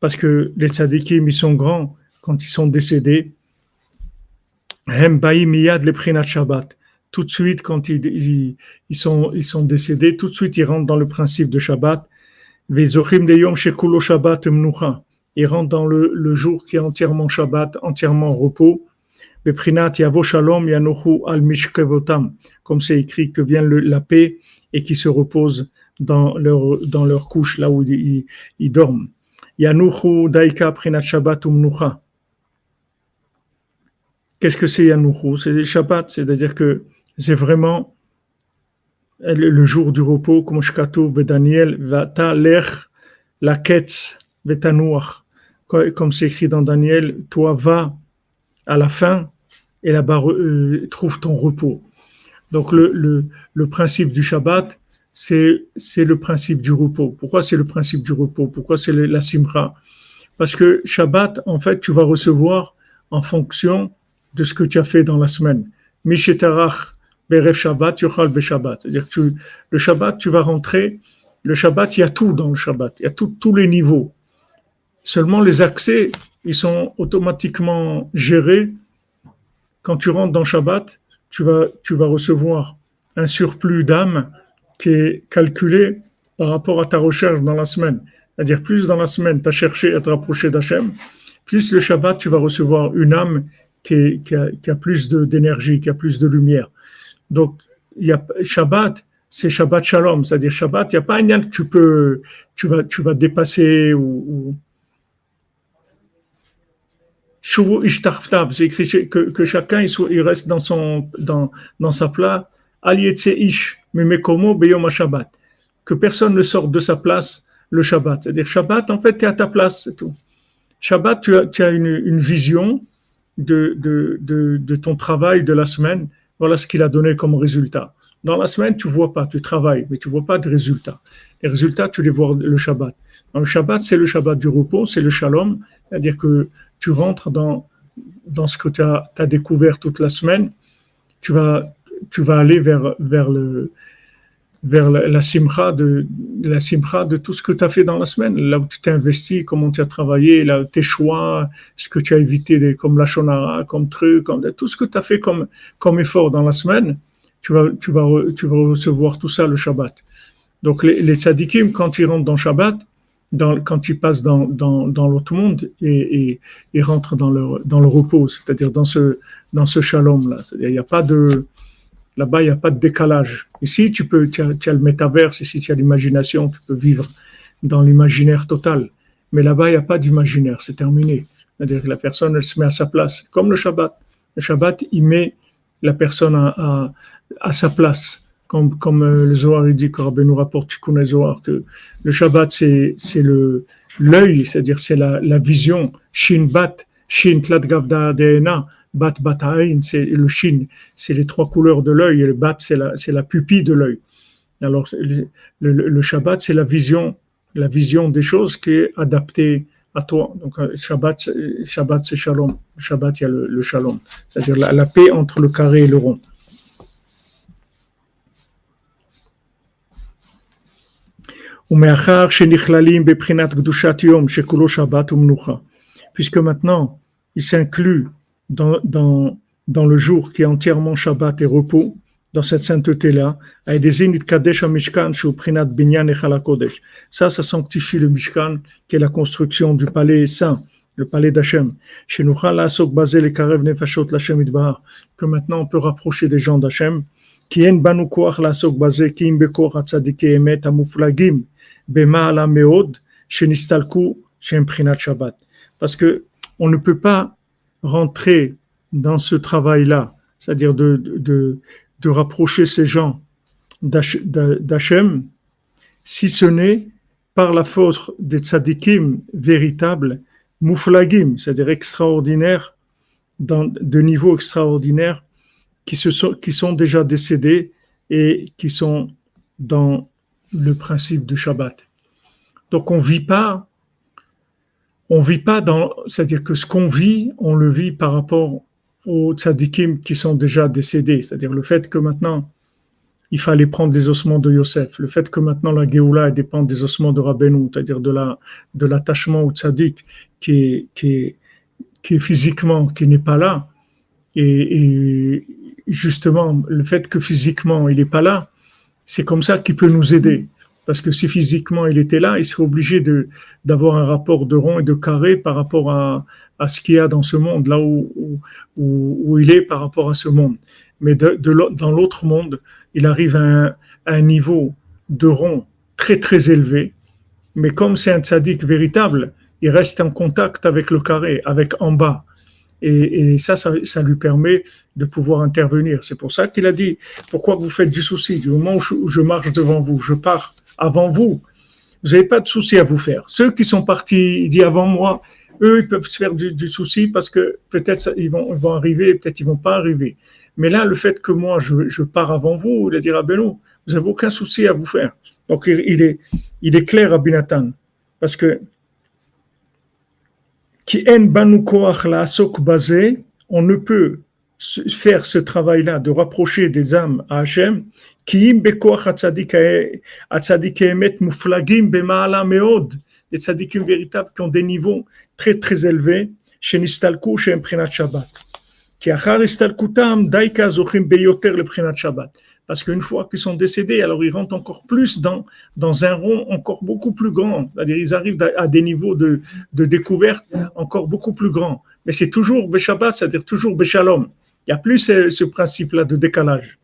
parce que les tzadikim, ils sont grands quand ils sont décédés. Hem miyad le Shabbat. Tout de suite, quand ils, ils, sont, ils sont décédés, tout de suite, ils rentrent dans le principe de Shabbat. Shabbat Ils rentrent dans le, le jour qui est entièrement Shabbat, entièrement repos. Comme c'est écrit que vient la paix et qui se repose dans leur, dans leur couche, là où ils, ils dorment. Daika prinat Shabbat umnucha. Qu'est-ce que c'est Yanuchu C'est le Shabbat, c'est-à-dire que c'est vraiment le jour du repos, comme Shkatouv Daniel, Vata lech la ketz. Comme c'est écrit dans Daniel, toi va à la fin et là-bas euh, trouve ton repos. Donc le, le, le principe du Shabbat, c'est le principe du repos. Pourquoi c'est le principe du repos? Pourquoi c'est la simra? Parce que Shabbat, en fait, tu vas recevoir en fonction de ce que tu as fait dans la semaine. Mishetarach Berev Shabbat, Yochal Shabbat. C'est-à-dire que le Shabbat, tu vas rentrer. Le Shabbat, il y a tout dans le Shabbat. Il y a tous les niveaux. Seulement les accès, ils sont automatiquement gérés. Quand tu rentres dans Shabbat, tu vas, tu vas recevoir un surplus d'âme qui est calculé par rapport à ta recherche dans la semaine. C'est-à-dire, plus dans la semaine, tu as cherché à te rapprocher d'Hachem, plus le Shabbat, tu vas recevoir une âme qui, a, plus d'énergie, qui a plus de lumière. Donc, il y a Shabbat, c'est Shabbat Shalom, c'est-à-dire Shabbat, il n'y a pas un lien que tu peux, tu vas, tu vas dépasser ou, c'est écrit que, que chacun il, reste dans, son, dans, dans sa place. Que personne ne sorte de sa place le Shabbat. C'est-à-dire, Shabbat, en fait, tu es à ta place, c'est tout. Shabbat, tu as, tu as une, une, vision de, de, de, de, ton travail de la semaine. Voilà ce qu'il a donné comme résultat. Dans la semaine, tu vois pas, tu travailles, mais tu vois pas de résultats. Les résultats, tu les vois le Shabbat. Le Shabbat, c'est le Shabbat du repos, c'est le Shalom, c'est-à-dire que tu rentres dans, dans ce que tu as, découvert toute la semaine. Tu vas, tu vas aller vers, vers, le, vers la, simcha de, la simcha de tout ce que tu as fait dans la semaine, là où tu t'es investi, comment tu as travaillé, là, tes choix, ce que tu as évité, comme la shonara, comme truc, comme, tout ce que tu as fait comme, comme effort dans la semaine, tu vas, tu, vas, tu vas recevoir tout ça le Shabbat. Donc les, les tzadikim, quand ils rentrent dans Shabbat, quand ils passent dans, l'autre monde et, et, dans le, repos, c'est-à-dire dans ce, dans shalom-là. Il n'y a pas de, Là-bas, il n'y a pas de décalage. Ici, tu peux, tu as, le métaverse, ici, tu as l'imagination, tu peux vivre dans l'imaginaire total. Mais là-bas, il n'y a pas d'imaginaire, c'est terminé. C'est-à-dire que la personne, elle se met à sa place, comme le Shabbat. Le Shabbat, il met la personne à, sa place. Comme, comme euh, le Zohar il dit, que nous rapporte, tu connais Zohar, que le Shabbat, c'est le, l'œil, c'est-à-dire c'est la, la vision, shin bat, shin tlat gavda deena, bat bataïn, c'est le shin, c'est les trois couleurs de l'œil, et le bat, c'est la, c'est la pupille de l'œil. Alors, le, le, le Shabbat, c'est la vision, la vision des choses qui est adaptée à toi. Donc, euh, Shabbat, Shabbat c'est shalom. Shabbat, il y a le, le shalom, c'est-à-dire la, la paix entre le carré et le rond. Puisque maintenant, il s'inclut dans, le jour qui est entièrement Shabbat et repos, dans cette sainteté-là, ça, ça sanctifie le Mishkan, qui est la construction du palais saint, le palais d'Hachem. Que maintenant on peut rapprocher des gens d'Hachem. Qui en banu lasok basé, qui bema'ala meod, shenistalku, shemprinat Shabbat. Parce que on ne peut pas rentrer dans ce travail-là, c'est-à-dire de, rapprocher ces gens d'Hachem, si ce n'est par la force des tzadikim véritables, mouflagim, c'est-à-dire extraordinaires, dans, de niveau extraordinaire, qui, se sont, qui sont déjà décédés et qui sont dans le principe du Shabbat. Donc on vit pas, on vit pas dans, c'est-à-dire que ce qu'on vit, on le vit par rapport aux tzadikim qui sont déjà décédés. C'est-à-dire le fait que maintenant, il fallait prendre des ossements de Yosef, le fait que maintenant la Géoula dépend des ossements de Rabbeinu, c'est-à-dire de la de l'attachement au tzadik qui est, qui est, qui est physiquement, qui n'est pas là, et, et, justement le fait que physiquement il n'est pas là, c'est comme ça qu'il peut nous aider. Parce que si physiquement il était là, il serait obligé d'avoir un rapport de rond et de carré par rapport à, ce qu'il y a dans ce monde, là où, il est par rapport à ce monde. Mais dans l'autre monde, il arrive à un, à un, niveau de rond très très élevé. Mais comme c'est un tzaddik véritable, il reste en contact avec le carré, avec en bas. Et, et ça, ça, ça, lui permet de pouvoir intervenir. C'est pour ça qu'il a dit, pourquoi vous faites du souci Du moment où je, marche devant vous, je pars avant vous, vous n'avez pas de souci à vous faire. Ceux qui sont partis, il dit avant moi, eux, ils peuvent se faire du, du souci parce que peut-être ils vont, vont arriver, peut-être ils vont pas arriver. Mais là, le fait que moi, je, je pars avant vous, il a dit à Beno, vous n'avez aucun souci à vous faire. Donc, il, il est, il est clair à Binatan. Parce que, qui en la on ne peut faire ce travail-là de rapprocher des âmes à Hachem, qui im bekoach emet muflagim bemaala meod, des tzadikim véritables qui ont des niveaux très très élevés, chez Nistalkou, chez Imprinat Shabbat. Qui achar istalkutam daika zochim beyoter le Shabbat. Parce qu'une fois qu'ils sont décédés, alors ils rentrent encore plus dans, dans un rond encore beaucoup plus grand. C'est-à-dire ils arrivent à, des niveaux de, de découverte encore beaucoup plus grands. Mais c'est toujours Beshabbat, c'est-à-dire toujours Beshalom. Il n'y a plus ce, ce principe-là de décalage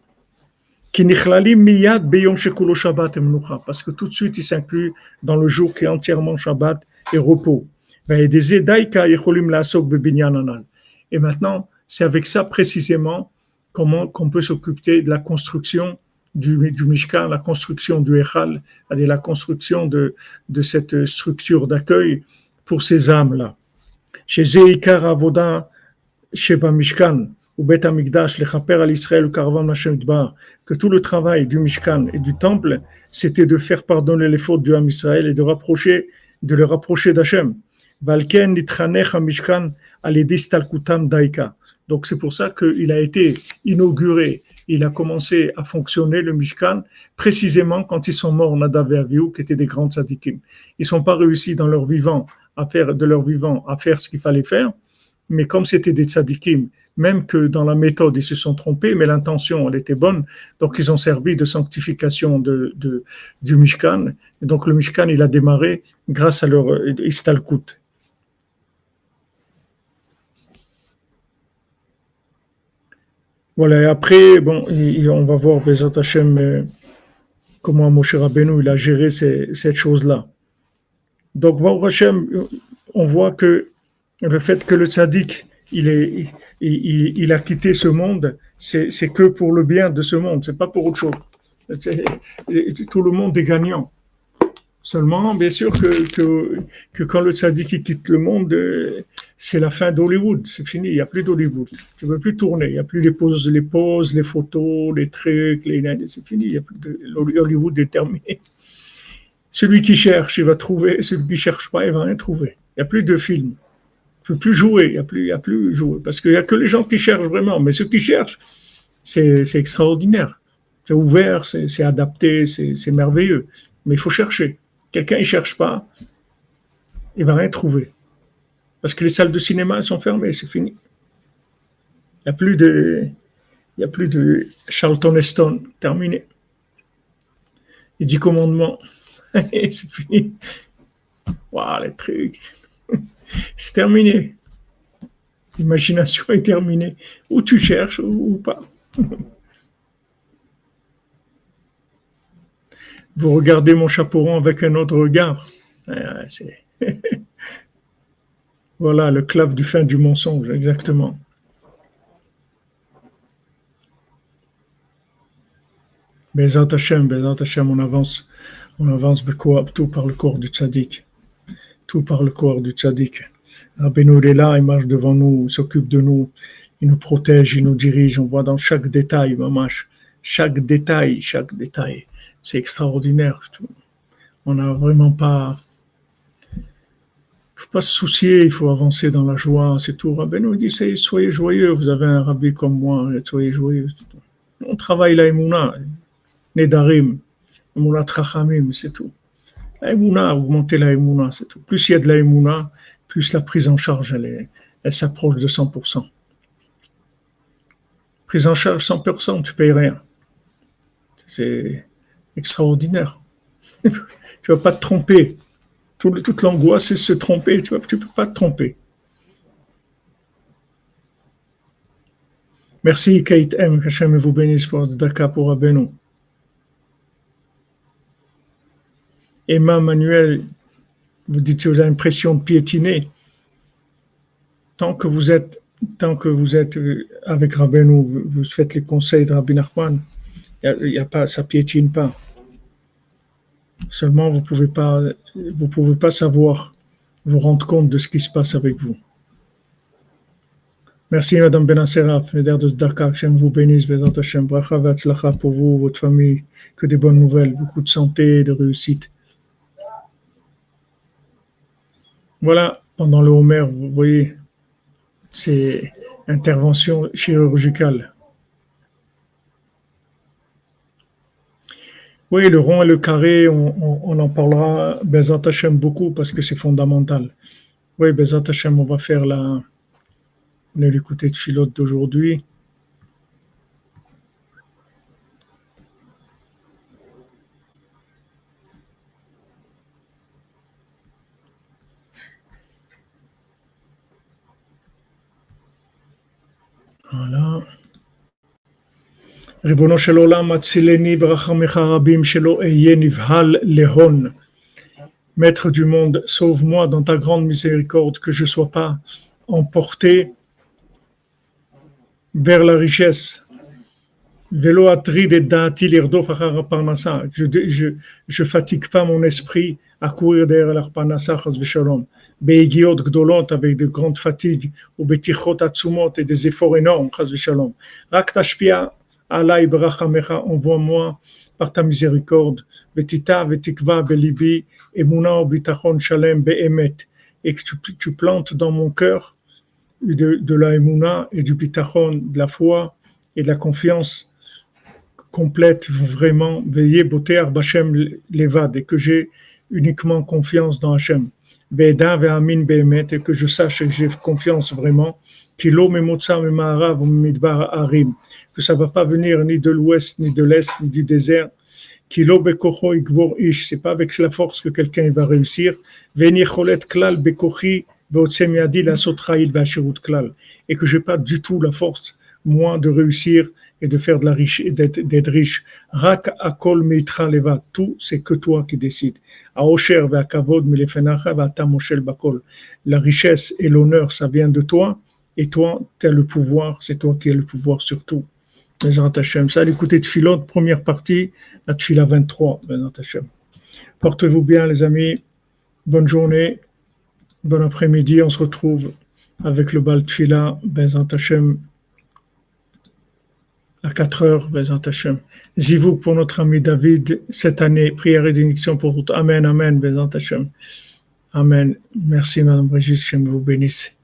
parce que tout de suite il s'inclut dans le jour qui est entièrement Shabbat et repos. Et maintenant, c'est avec ça précisément comment qu'on peut s'occuper de la construction du, du Mishkan, la construction du Echal, c'est-à-dire la construction de, de cette structure d'accueil pour ces âmes-là. Chez Zeikar Avoda, Sheba Mishkan, ou Bet Amikdash, le Chaper al Israël, Karavan Hashem que tout le travail du Mishkan et du temple, c'était de faire pardonner les fautes du Ham Israël et de rapprocher, de le rapprocher d'Hachem. Valken nitranech Mishkan al daika. Donc c'est pour ça qu'il a été inauguré, il a commencé à fonctionner le Mishkan précisément quand ils sont morts Nadav et qui étaient des grands tzadikim. Ils sont pas réussi dans leur vivant à faire de leur vivant à faire ce qu'il fallait faire, mais comme c'était des tzadikim même que dans la méthode, ils se sont trompés, mais l'intention, elle était bonne. Donc, ils ont servi de sanctification du Mishkan. Et donc, le Mishkan, il a démarré grâce à leur euh, Istalkut. Voilà, et après, bon, on va voir, Bezat Hashem, euh, comment Moshe Rabbeinu, il a géré ces, cette chose-là. Donc, Hashem, on voit que le fait que le tzaddik, il, a quitté ce monde, c'est que pour le bien de ce monde, c'est pas pour autre chose. Tout le monde est gagnant. Seulement, bien sûr que, que, que quand le tzaddik quitte le monde, euh, c'est la fin d'Hollywood. C'est fini, il n'y a plus d'Hollywood. Tu ne veux plus tourner. Il n'y a plus les poses, les poses, les photos, les trucs, les... c'est fini. Il a plus de... Hollywood est terminé. Celui qui cherche, il va trouver. Celui qui ne cherche pas, il va rien trouver. Il n'y a plus de films. Il ne peut plus jouer. Il n'y a plus, jouer. Parce qu'il n'y a que les gens qui cherchent vraiment. Mais ceux qui cherchent, c'est extraordinaire. C'est ouvert, c'est adapté, c'est merveilleux. Mais il faut chercher. Quelqu'un ne cherche pas, il va rien trouver. Parce que les salles de cinéma sont fermées, c'est fini. Il n'y a plus de, il y a plus de Charlton Heston, terminé. Il dit commandement, c'est fini. Waouh, les trucs. c'est terminé. L'imagination est terminée. Ou tu cherches ou pas. Vous regardez mon chaperon avec un autre regard. Voilà le clap du fin du mensonge, exactement. Bezat Hashem, Bezat Hashem, on avance, on avance tout par le corps du tzaddik. Tout par le corps du tzaddik. Rabbeinu est là, il marche devant nous, s'occupe de nous, il nous protège, il nous dirige, on voit dans chaque détail, mamash, chaque détail, chaque détail c'est extraordinaire. On n'a vraiment pas. Pas se soucier, il faut avancer dans la joie, c'est tout. Rabbi nous dit soyez joyeux, vous avez un rabbi comme moi, soyez joyeux. On travaille la Emouna, Nedarim, Emouna Trachamim, c'est tout. La Emouna, augmenter la Emouna, c'est tout. Plus il y a de la Emouna, plus la prise en charge, elle, s'approche de 100%. Prise en charge 100%, tu payes rien. C'est extraordinaire. tu ne vas pas te tromper. Toute l'angoisse, c'est se tromper. Tu ne peux pas te tromper. Merci Kate M. Qu'Hachem vous bénisse pour Daka pour Abeno. Emma Manuel, vous dites que vous avez l'impression de piétiner. Tant que vous êtes, tant que vous êtes euh, avec Rabbeinu, vous, vous faites les conseils de Rabbi Nachman, y y a pas, ça piétine pas. Seulement, vous ne pouvez, pas, vous pouvez pas savoir, vous rendre compte de ce qui se passe avec vous. Merci, Madame Benasseraf, Médère de Dakar, Hachem vous bénisse, Bézant Hachem, Bracha Vatzlacha pour vous, votre famille, que des bonnes nouvelles, beaucoup de santé, de réussite. Voilà, pendant le Homer, vous voyez, c'est intervention chirurgicale. Oui, le rond et le carré, on, en parlera Bezat beaucoup parce que c'est fondamental. Oui, Bezat Hashem, on va faire la, l'écouter de filote d'aujourd'hui. Voilà. ריבונו של עולם, הצילני ברחמך רבים שלא אהיה נבהל להון. Maître du monde, sauve-moi dans ta grande miséricorde, que je ne sois pas emporté vers la richesse. Velo atrid et da'ati l'irdof parnasa. Je je fatigue pas mon esprit à courir derrière la parnasa, chas v'shalom. Beigiot gdolot avec de grandes fatigues, ou betichot atsumot et des efforts énormes, chas v'shalom. Rak tashpia Allah Ibrachamecha, envoie-moi par ta miséricorde, Betita vetikva belibi, emuna bitachon shalem be'emet, et que tu, plantes dans mon cœur de, la emuna et du bitachon, de la foi et de la confiance complète, vraiment, veillez beauté Bachem levad, et que j'ai uniquement confiance dans Hachem. Et que je sache et j'ai confiance vraiment que ça ne va pas venir ni de l'ouest, ni de l'est, ni du désert. C'est pas avec la force que quelqu'un va réussir. Et que je n'ai pas du tout la force, moi, de réussir et de faire de la riche, d'être riche. Rak akol mitra leva. Tout, c'est que toi qui décides. La richesse et l'honneur, ça vient de toi. Et toi, tu as le pouvoir, c'est toi qui as le pouvoir sur tout. Bezrat Hashem. Ça, l'écouter de Philot, première partie, la Tfila 23, Bezrat Hashem. Portez-vous bien, les amis. Bonne journée. Bon après-midi. On se retrouve avec le bal Tfila, Bezant Hashem, à 4 heures, Bezant Hashem. Zivou pour notre ami David, cette année, prière et bénédiction pour tout. Amen, Amen, Bezant Hashem. Amen. Merci, Madame Brigitte, je vous bénisse.